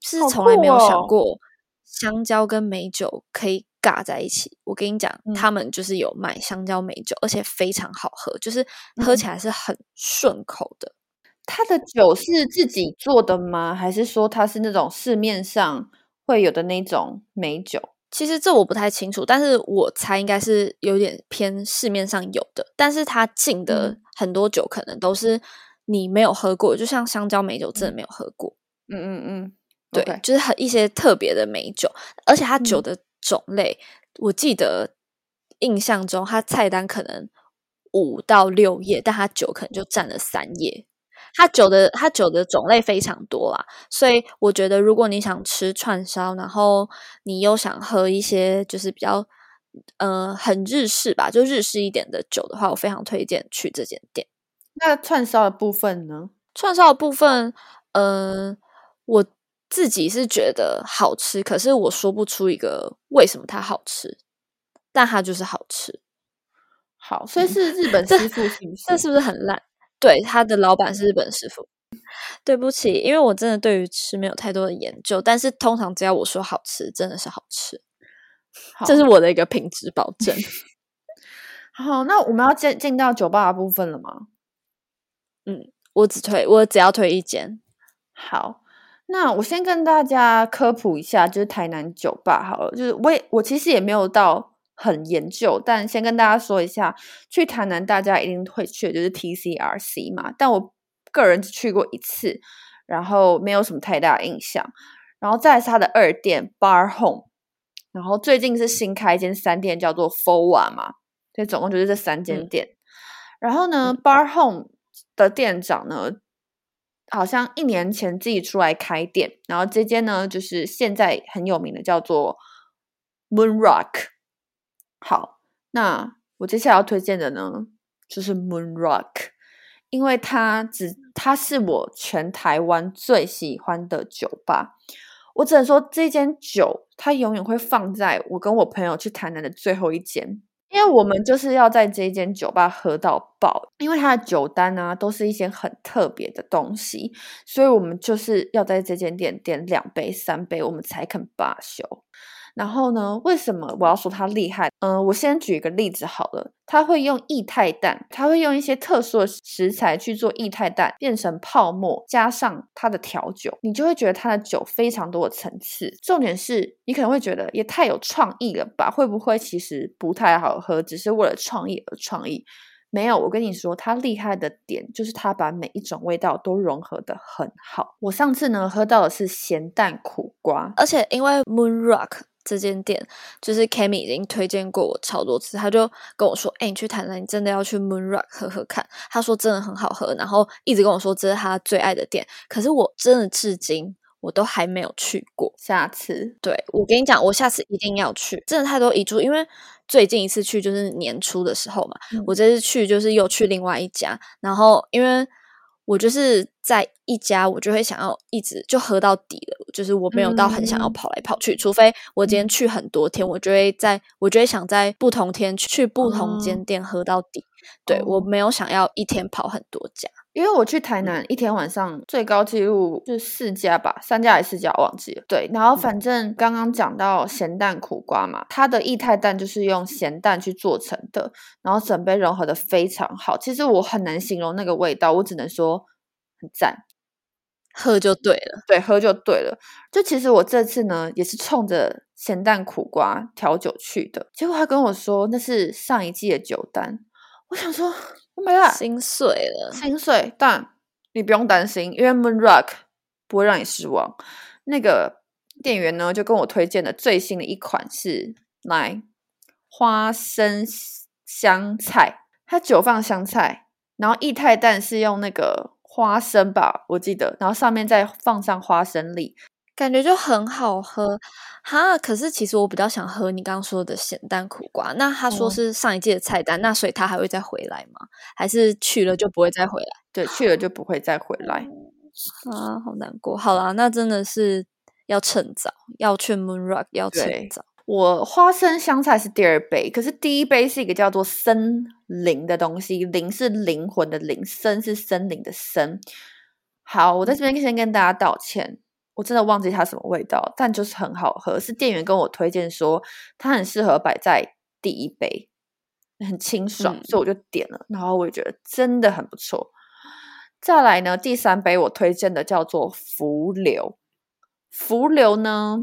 是从来没有想过香蕉跟美酒可以尬在一起。我跟你讲，他们就是有卖香蕉美酒，而且非常好喝，就是喝起来是很顺口的。它的酒是自己做的吗？还是说它是那种市面上会有的那种美酒？其实这我不太清楚，但是我猜应该是有点偏市面上有的，但是它进的很多酒可能都是你没有喝过，就像香蕉美酒真的没有喝过。嗯嗯嗯，对，就是很一些特别的美酒，而且它酒的种类，我记得印象中它菜单可能五到六页，但它酒可能就占了三页。它酒的它酒的种类非常多啦，所以我觉得如果你想吃串烧，然后你又想喝一些就是比较呃很日式吧，就日式一点的酒的话，我非常推荐去这间店。那串烧的部分呢？串烧的部分，呃，我自己是觉得好吃，可是我说不出一个为什么它好吃。但它就是好吃。好，所以是日本师傅，是不是？这是不是很烂？对，他的老板是日本师傅。对不起，因为我真的对于吃没有太多的研究，但是通常只要我说好吃，真的是好吃，这是我的一个品质保证。好，那我们要进进到酒吧的部分了吗？嗯，我只推，我只要推一间。好，那我先跟大家科普一下，就是台南酒吧好了，就是我也我其实也没有到很研究，但先跟大家说一下，去台南大家一定会去的就是 TCRC 嘛，但我个人只去过一次，然后没有什么太大印象。然后再是它的二店 Bar Home，然后最近是新开一间三店，叫做 Fowa 嘛。所以总共就是这三间店，然后呢，Bar Home 的店长呢，好像一年前自己出来开店，然后这间呢，就是现在很有名的，叫做 Moon Rock。好，那我接下来要推荐的呢，就是 Moon Rock，因为它只它是我全台湾最喜欢的酒吧，我只能说这间酒它永远会放在我跟我朋友去台南的最后一间。因为我们就是要在这间酒吧喝到爆，因为它的酒单啊都是一些很特别的东西，所以我们就是要在这间店点两杯、三杯，我们才肯罢休。然后呢？为什么我要说它厉害？嗯，我先举一个例子好了。它会用液态氮，它会用一些特殊的食材去做液态氮变成泡沫，加上它的调酒，你就会觉得它的酒非常多的层次。重点是你可能会觉得也太有创意了吧？会不会其实不太好喝，只是为了创意而创意？没有，我跟你说，它厉害的点就是它把每一种味道都融合的很好。我上次呢喝到的是咸蛋苦瓜，而且因为 Moon Rock。这间店就是 Kami 已经推荐过我超多次，他就跟我说：“哎，你去台南，你真的要去 Moon Rock 喝喝看。”他说真的很好喝，然后一直跟我说这是他最爱的店。可是我真的至今我都还没有去过。下次，对我跟你讲，我下次一定要去。真的太多遗珠，因为最近一次去就是年初的时候嘛，我这次去就是又去另外一家，然后因为。我就是在一家，我就会想要一直就喝到底了，就是我没有到很想要跑来跑去，除非我今天去很多天，我就会在，我就会想在不同天去不同间店喝到底。对我没有想要一天跑很多家。因为我去台南一天晚上最高纪录是四家吧，三家还是四家忘记了。对，然后反正刚刚讲到咸蛋苦瓜嘛，它的液态蛋就是用咸蛋去做成的，然后整杯融合的非常好。其实我很难形容那个味道，我只能说很赞，喝就对了。对，喝就对了。就其实我这次呢也是冲着咸蛋苦瓜调酒去的，结果他跟我说那是上一季的酒单，我想说。我没了，心碎了，心碎。但你不用担心，因为 Moon Rock 不会让你失望。那个店员呢，就跟我推荐的最新的一款是来花生香菜，它久放香菜，然后液态蛋是用那个花生吧，我记得，然后上面再放上花生粒。感觉就很好喝哈，可是其实我比较想喝你刚刚说的咸蛋苦瓜。那他说是上一季的菜单，那所以他还会再回来吗？还是去了就不会再回来？对，去了就不会再回来啊，好难过。好啦，那真的是要趁早，要去 Moon Rock，要趁早。我花生香菜是第二杯，可是第一杯是一个叫做森林的东西，灵是灵魂的灵，森是森林的森。好，我在这边先跟大家道歉。我真的忘记它什么味道，但就是很好喝。是店员跟我推荐说，它很适合摆在第一杯，很清爽，所以我就点了。然后我也觉得真的很不错。再来呢，第三杯我推荐的叫做浮流。浮流呢，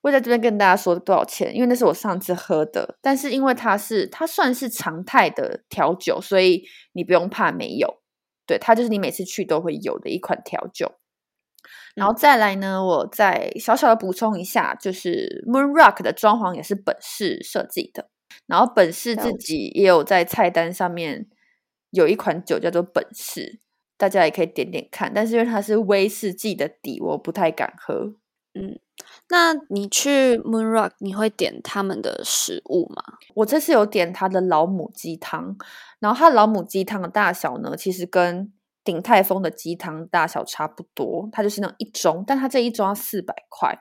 我在这边跟大家说多少钱？因为那是我上次喝的，但是因为它是它算是常态的调酒，所以你不用怕没有。对，它就是你每次去都会有的一款调酒。然后再来呢，我再小小的补充一下，就是 Moon Rock 的装潢也是本市设计的，然后本市自己也有在菜单上面有一款酒叫做本市，大家也可以点点看。但是因为它是威士忌的底，我不太敢喝。嗯，那你去 Moon Rock 你会点他们的食物吗？我这次有点他的老母鸡汤，然后它老母鸡汤的大小呢，其实跟鼎泰丰的鸡汤大小差不多，它就是那一盅，但它这一盅要四百块。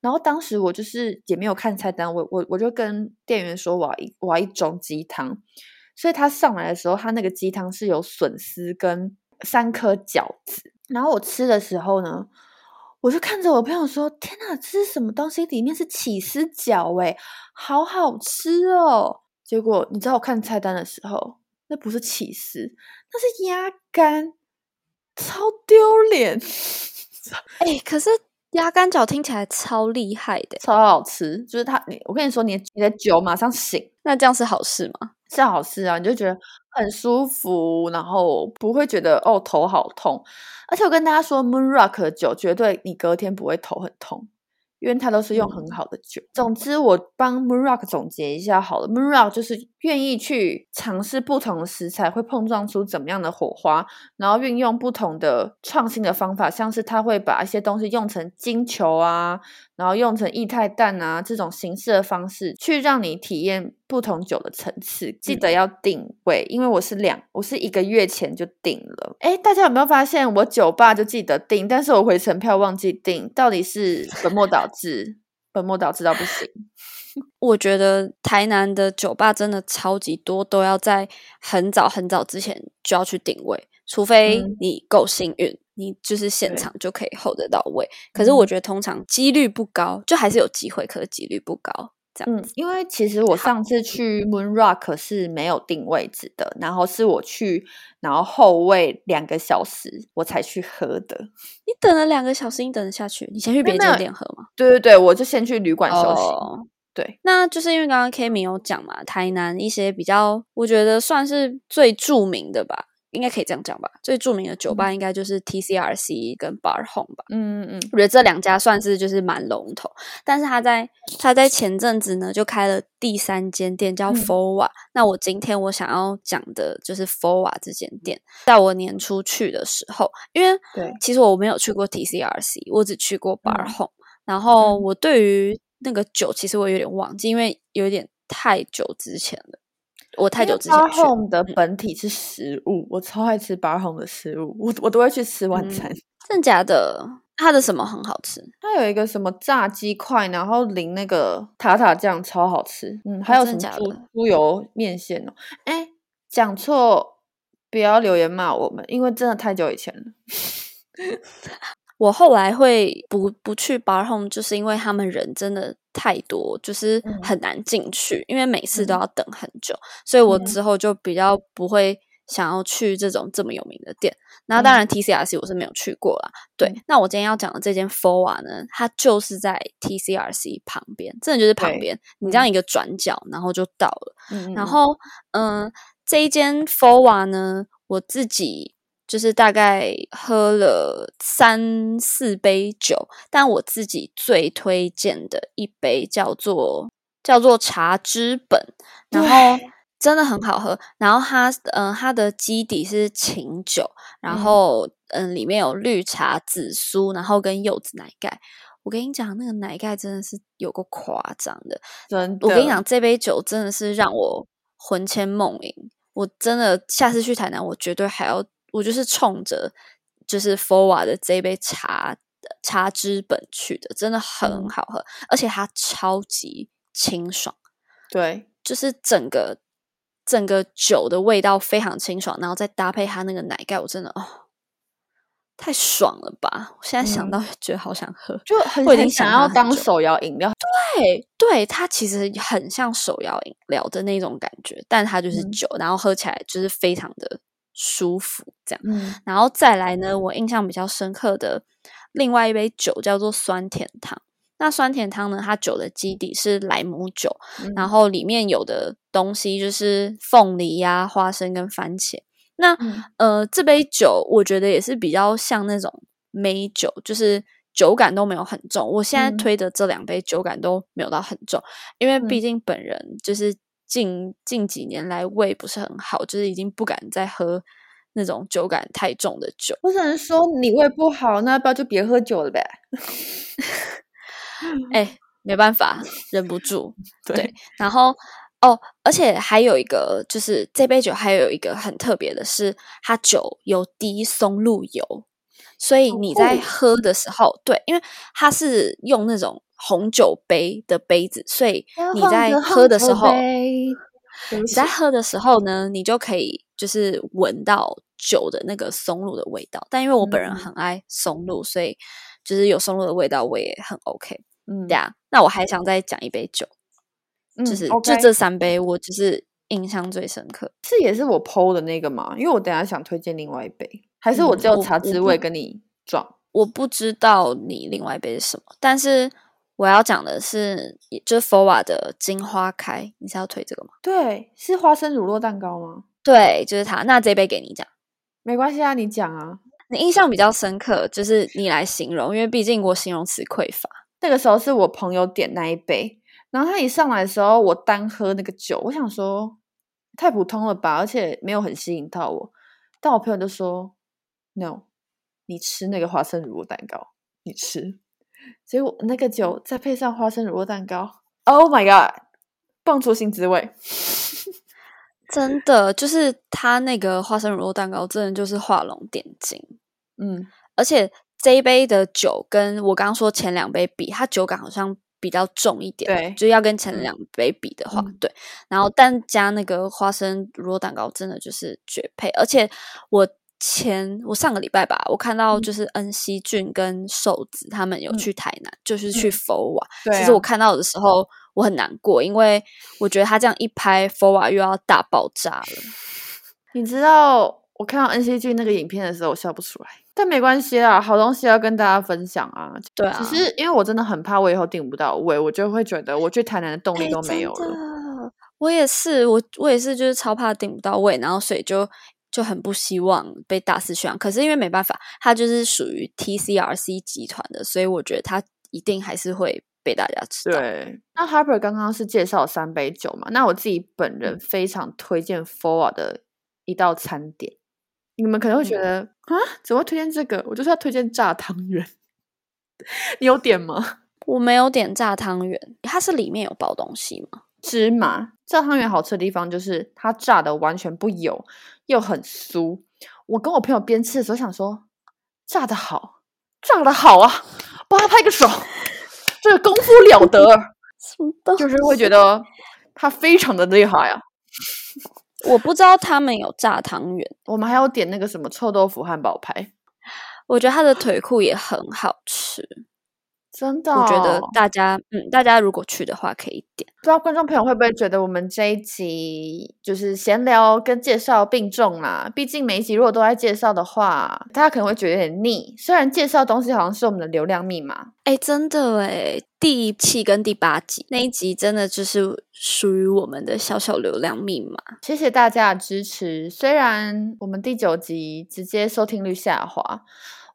然后当时我就是也没有看菜单，我我我就跟店员说我要一我要一盅鸡汤，所以他上来的时候，他那个鸡汤是有笋丝跟三颗饺子，然后我吃的时候呢，我就看着我朋友说：“天哪，这是什么东西？里面是起司饺，诶好好吃哦！”结果你知道我看菜单的时候，那不是起司，那是鸭肝，超丢脸。哎，可是鸭肝饺听起来超厉害的，超好吃。就是它，你我跟你说，你你的酒马上醒，那这样是好事吗？是好事啊，你就觉得很舒服，然后不会觉得哦头好痛。而且我跟大家说，Moon Rock 的酒绝对你隔天不会头很痛。因为它都是用很好的酒。总之，我帮 Moon Rock 总结一下好了。Moon Rock 就是愿意去尝试不同的食材，会碰撞出怎么样的火花，然后运用不同的创新的方法，像是他会把一些东西用成金球啊。然后用成液态氮啊这种形式的方式去让你体验不同酒的层次，记得要定位，因为我是两，我是一个月前就定了。哎，大家有没有发现我酒吧就记得定，但是我回程票忘记订，到底是本末倒置，本末倒置到不行。我觉得台南的酒吧真的超级多，都要在很早很早之前就要去定位，除非你够幸运。你就是现场就可以 hold 得到位，可是我觉得通常几率不高，就还是有机会，可是几率不高。这样，嗯，因为其实我上次去 Moon Rock 是没有定位置的，然后是我去，然后后位两个小时我才去喝的。你等了两个小时，你等得下去？你先去别间店喝吗？对对对，我就先去旅馆休息。对，那就是因为刚刚 K 米有讲嘛，台南一些比较，我觉得算是最著名的吧。应该可以这样讲吧。最著名的酒吧应该就是 TCRC 跟 Bar Home 吧。嗯嗯嗯，我觉得这两家算是就是蛮龙头。但是他在他在前阵子呢就开了第三间店叫 fora。那我今天我想要讲的就是 Foa 这间店。在我年初去的时候，因为对，其实我没有去过 TCRC，我只去过 Bar Home。然后我对于那个酒其实我有点忘记，因为有点太久之前了。我太久之前去。Bar Home 的本体是食物，我超爱吃 Bar Home 的食物，我我都会去吃晚餐。真假的？它的什么很好吃？它有一个什么炸鸡块，然后淋那个塔塔酱，超好吃。嗯，还有什么猪猪油面线哦？哎，讲错，不要留言骂我们，因为真的太久以前了。我后来会不不去 Bar Home，就是因为他们人真的。太多就是很难进去，因为每次都要等很久，所以我之后就比较不会想要去这种这么有名的店。那当然 T C R C 我是没有去过啦。对，那我今天要讲的这间 Fora 呢，它就是在 T C R C 旁边，真的就是旁边，你这样一个转角，然后就到了。然后，嗯，这一间 Fora 呢，我自己。就是大概喝了三四杯酒，但我自己最推荐的一杯叫做叫做茶之本，然后真的很好喝。然后它嗯，它的基底是琴酒，然后嗯，里面有绿茶、紫苏，然后跟柚子奶盖。我跟你讲，那个奶盖真的是有个夸张的，真的。我跟你讲，这杯酒真的是让我魂牵梦萦。我真的下次去台南，我绝对还要。我就是冲着就是 Foa 的这杯茶茶之本去的，真的很好喝，而且它超级清爽。对，就是整个整个酒的味道非常清爽，然后再搭配它那个奶盖，我真的哦，太爽了吧！我现在想到觉得好想喝，就很已经想要当手摇饮料。对，对，它其实很像手摇饮料的那种感觉，但它就是酒，然后喝起来就是非常的。舒服，这样，然后再来呢？我印象比较深刻的另外一杯酒叫做酸甜汤。那酸甜汤呢？它酒的基底是莱姆酒，然后里面有的东西就是凤梨呀、花生跟番茄。那呃，这杯酒我觉得也是比较像那种美酒，就是酒感都没有很重。我现在推的这两杯酒感都没有到很重，因为毕竟本人就是。近近几年来胃不是很好，就是已经不敢再喝那种酒感太重的酒。我只能说你胃不好，那要不要就别喝酒了呗？哎，没办法，忍不住。对，然后哦，而且还有一个，就是这杯酒还有一个很特别的是，它酒有低松露油，所以你在喝的时候，对，因为它是用那种红酒杯的杯子，所以你在喝的时候，你在喝的时候呢，你就可以就是闻到酒的那个松露的味道。但因为我本人嗯很爱松露，所以就是有松露的味道，我也很 OK。嗯对啊，那我还想再讲一杯酒，嗯就是、就这三杯，我就是印象最深刻。是也是我 PO 的那个嘛，因为我等下想推荐另外一杯，还是我只有茶滋味跟你撞？我不知道你另外一杯是什么，但是我要讲的是，也就是 Fova 的金花开，你是要推这个吗？对，是花生乳酪蛋糕吗？对，就是它。那这杯给你讲，没关系啊，你讲啊。你印象比较深刻，就是你来形容，因为毕竟我形容词匮乏。那个时候是我朋友点那一杯，然后他一上来的时候，我单喝那个酒，我想说太普通了吧，而且没有很吸引到我。但我朋友就说：“No，你吃那个花生乳酪蛋糕，你吃。”结果那个酒再配上花生乳酪蛋糕，Oh my god，蹦出新滋味。真的，就是它那个花生乳酪蛋糕，真的就是画龙点睛。嗯，而且这一杯的酒跟我刚刚说前两杯比，它酒感好像比较重一点，对就是要跟前嗯两杯比的话，嗯对。然后但加那个花生乳酪蛋糕，真的就是绝配。而且我前我上个礼拜吧，我看到嗯就是恩熙俊跟瘦子他们有嗯去台南，就是去嗯佛瓦。对、啊，其实我看到的时候我很难过，因为我觉得他这样一拍，佛瓦又要大爆炸了。你知道我看到恩熙俊那个影片的时候，我笑不出来，但没关系啦，好东西要跟大家分享啊。对啊，只是因为我真的很怕我以后订不到位，我就会觉得我去台南的动力哎都没有了。的我也是，我我也是，就是超怕订不到位，然后所以就就很不希望被大肆宣扬。可是因为没办法，它就是属于 TCRC 集团的，所以我觉得它一定还是会被大家知道。对，那 Harper 刚刚是介绍三杯酒嘛，那我自己本人嗯非常推荐 Four 的一道餐点。你们可能会觉嗯得啊、怎么会推荐这个？我就是要推荐炸汤圆。你有点吗？我没有点炸汤圆，它是里面有包东西吗？芝麻炸汤圆好吃的地方就是它炸的完全不油，又很酥。我跟我朋友边吃的时候想说，炸的好，炸的好啊，帮他拍个手，这个功夫了得，就是会觉得他非常的厉害啊。我不知道他们有炸汤圆，我们还有点那个什么臭豆腐汉堡排，我觉得他的腿裤也很好吃。真的、我觉得哦大家，嗯，大家如果去的话可以点。不知道观众朋友会不会觉得我们这一集就是闲聊跟介绍并重啦？毕竟每一集如果都在介绍的话，大家可能会觉得有点腻。虽然介绍东西好像是我们的流量密码，哎，真的哎，第一期跟第八集那一集真的就是属于我们的小小流量密码。谢谢大家的支持。虽然我们第九集直接收听率下滑，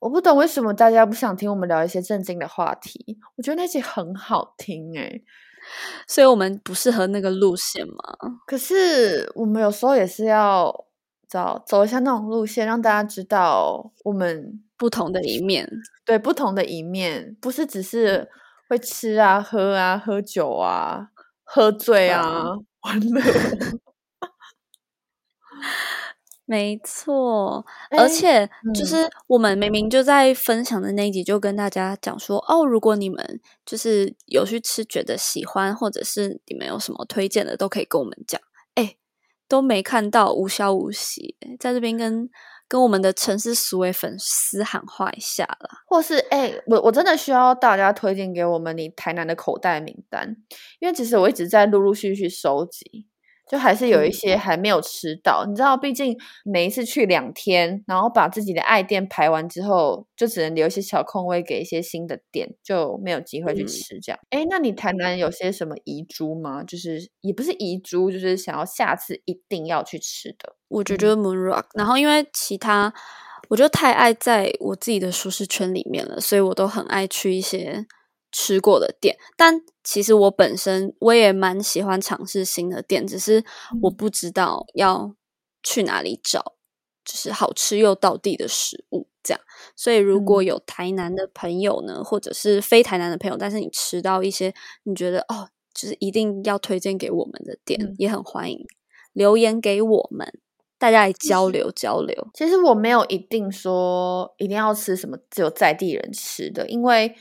我不懂为什么大家不想听我们聊一些正经的话题。我觉得那集很好听诶、所以我们不适合那个路线嘛。可是我们有时候也是要找走一下那种路线，让大家知道我们不同的一面，对不同的一面，不是只是会吃啊、喝啊、喝酒啊、喝醉啊、玩乐。没错。哎而且就嗯是我们明明就在分享的那一集，就跟大家讲说，哦，如果你们就是有去吃，觉得喜欢，或者是你们有什么推荐的，都可以跟我们讲。哎，都没看到，无消无息，在这边跟跟我们的城市思维粉丝喊话一下啦。或是哎、我我真的需要大家推荐给我们你台南的口袋名单，因为其实我一直在陆陆续续收集，就还是有一些还没有吃到。你知道，毕竟每一次去两天，然后把自己的爱店排完之后，就只能留一些小空位给一些新的店，就没有机会去嗯吃这样。哎、那你台南有些什么遗珠吗？就是也不是遗珠，就是想要下次一定要去吃的。我觉得 Moon Rock，、然后因为其他我就太爱在我自己的舒适圈里面了，所以我都很爱去一些吃过的店。但其实我本身我也蛮喜欢尝试新的店，只是我不知道要去哪里找，就是好吃又到地的食物这样。所以如果有台南的朋友呢，或者是非台南的朋友，但是你吃到一些你觉得哦，就是一定要推荐给我们的店，嗯也很欢迎留言给我们。大家来交流交流。其实我没有一定说一定要吃什么只有在地人吃的，因为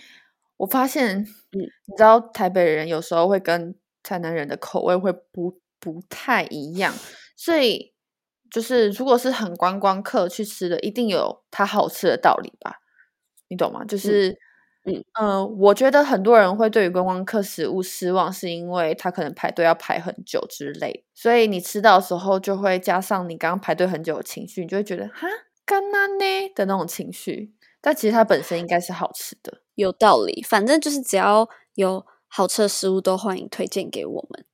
我发现嗯，你知道台北人有时候会跟台南人的口味会不不太一样，所以就是如果是很观光客去吃的，一定有它好吃的道理吧？你懂吗？就是。嗯呃，我觉得很多人会对于观光客食物失望，是因为他可能排队要排很久之类，所以你吃到的时候就会加上你刚刚排队很久的情绪，你就会觉得哈干那呢的那种情绪。但其实它本身应该是好吃的，有道理。反正就是只要有好吃的食物，都欢迎推荐给我们。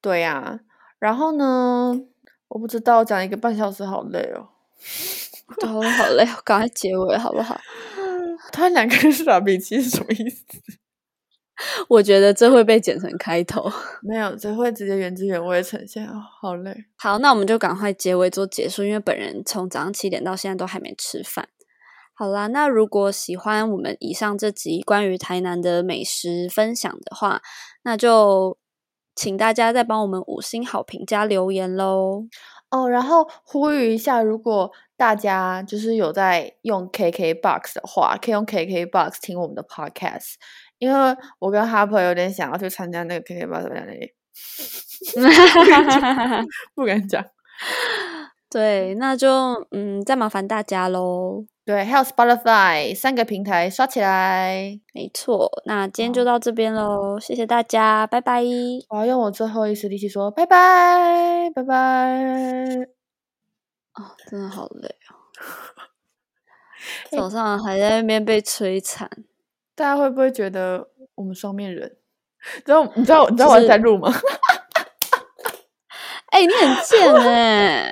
对呀，然后呢，我不知道讲一个半小时好累哦，都好累，赶快结尾好不好？他两个傻逼气是什么意思？我觉得这会被剪成开头，没有，这会直接原汁原味呈现。哦，好累。好，那我们就赶快结尾做结束，因为本人从早上七点到现在都还没吃饭。好啦，那如果喜欢我们以上这集关于台南的美食分享的话，那就请大家再帮我们五星好评加留言喽。哦，然后呼吁一下，如果大家就是有在用 KKBOX 的话，可以用 KKBOX 听我们的 Podcast，因为我跟 Harper 有点想要去参加那个 KKBOX 那里，不敢讲。对，那就嗯，再麻烦大家喽。对，还有 Spotify 三个平台刷起来。没错，那今天就到这边喽，谢谢大家，拜拜。我要用我最后一丝力气说拜拜，拜拜。哦，真的好累哦，早上还在那边被摧残。大家会不会觉得我们双面人？知道你知道你知道我在录吗？哎，你很贱哎。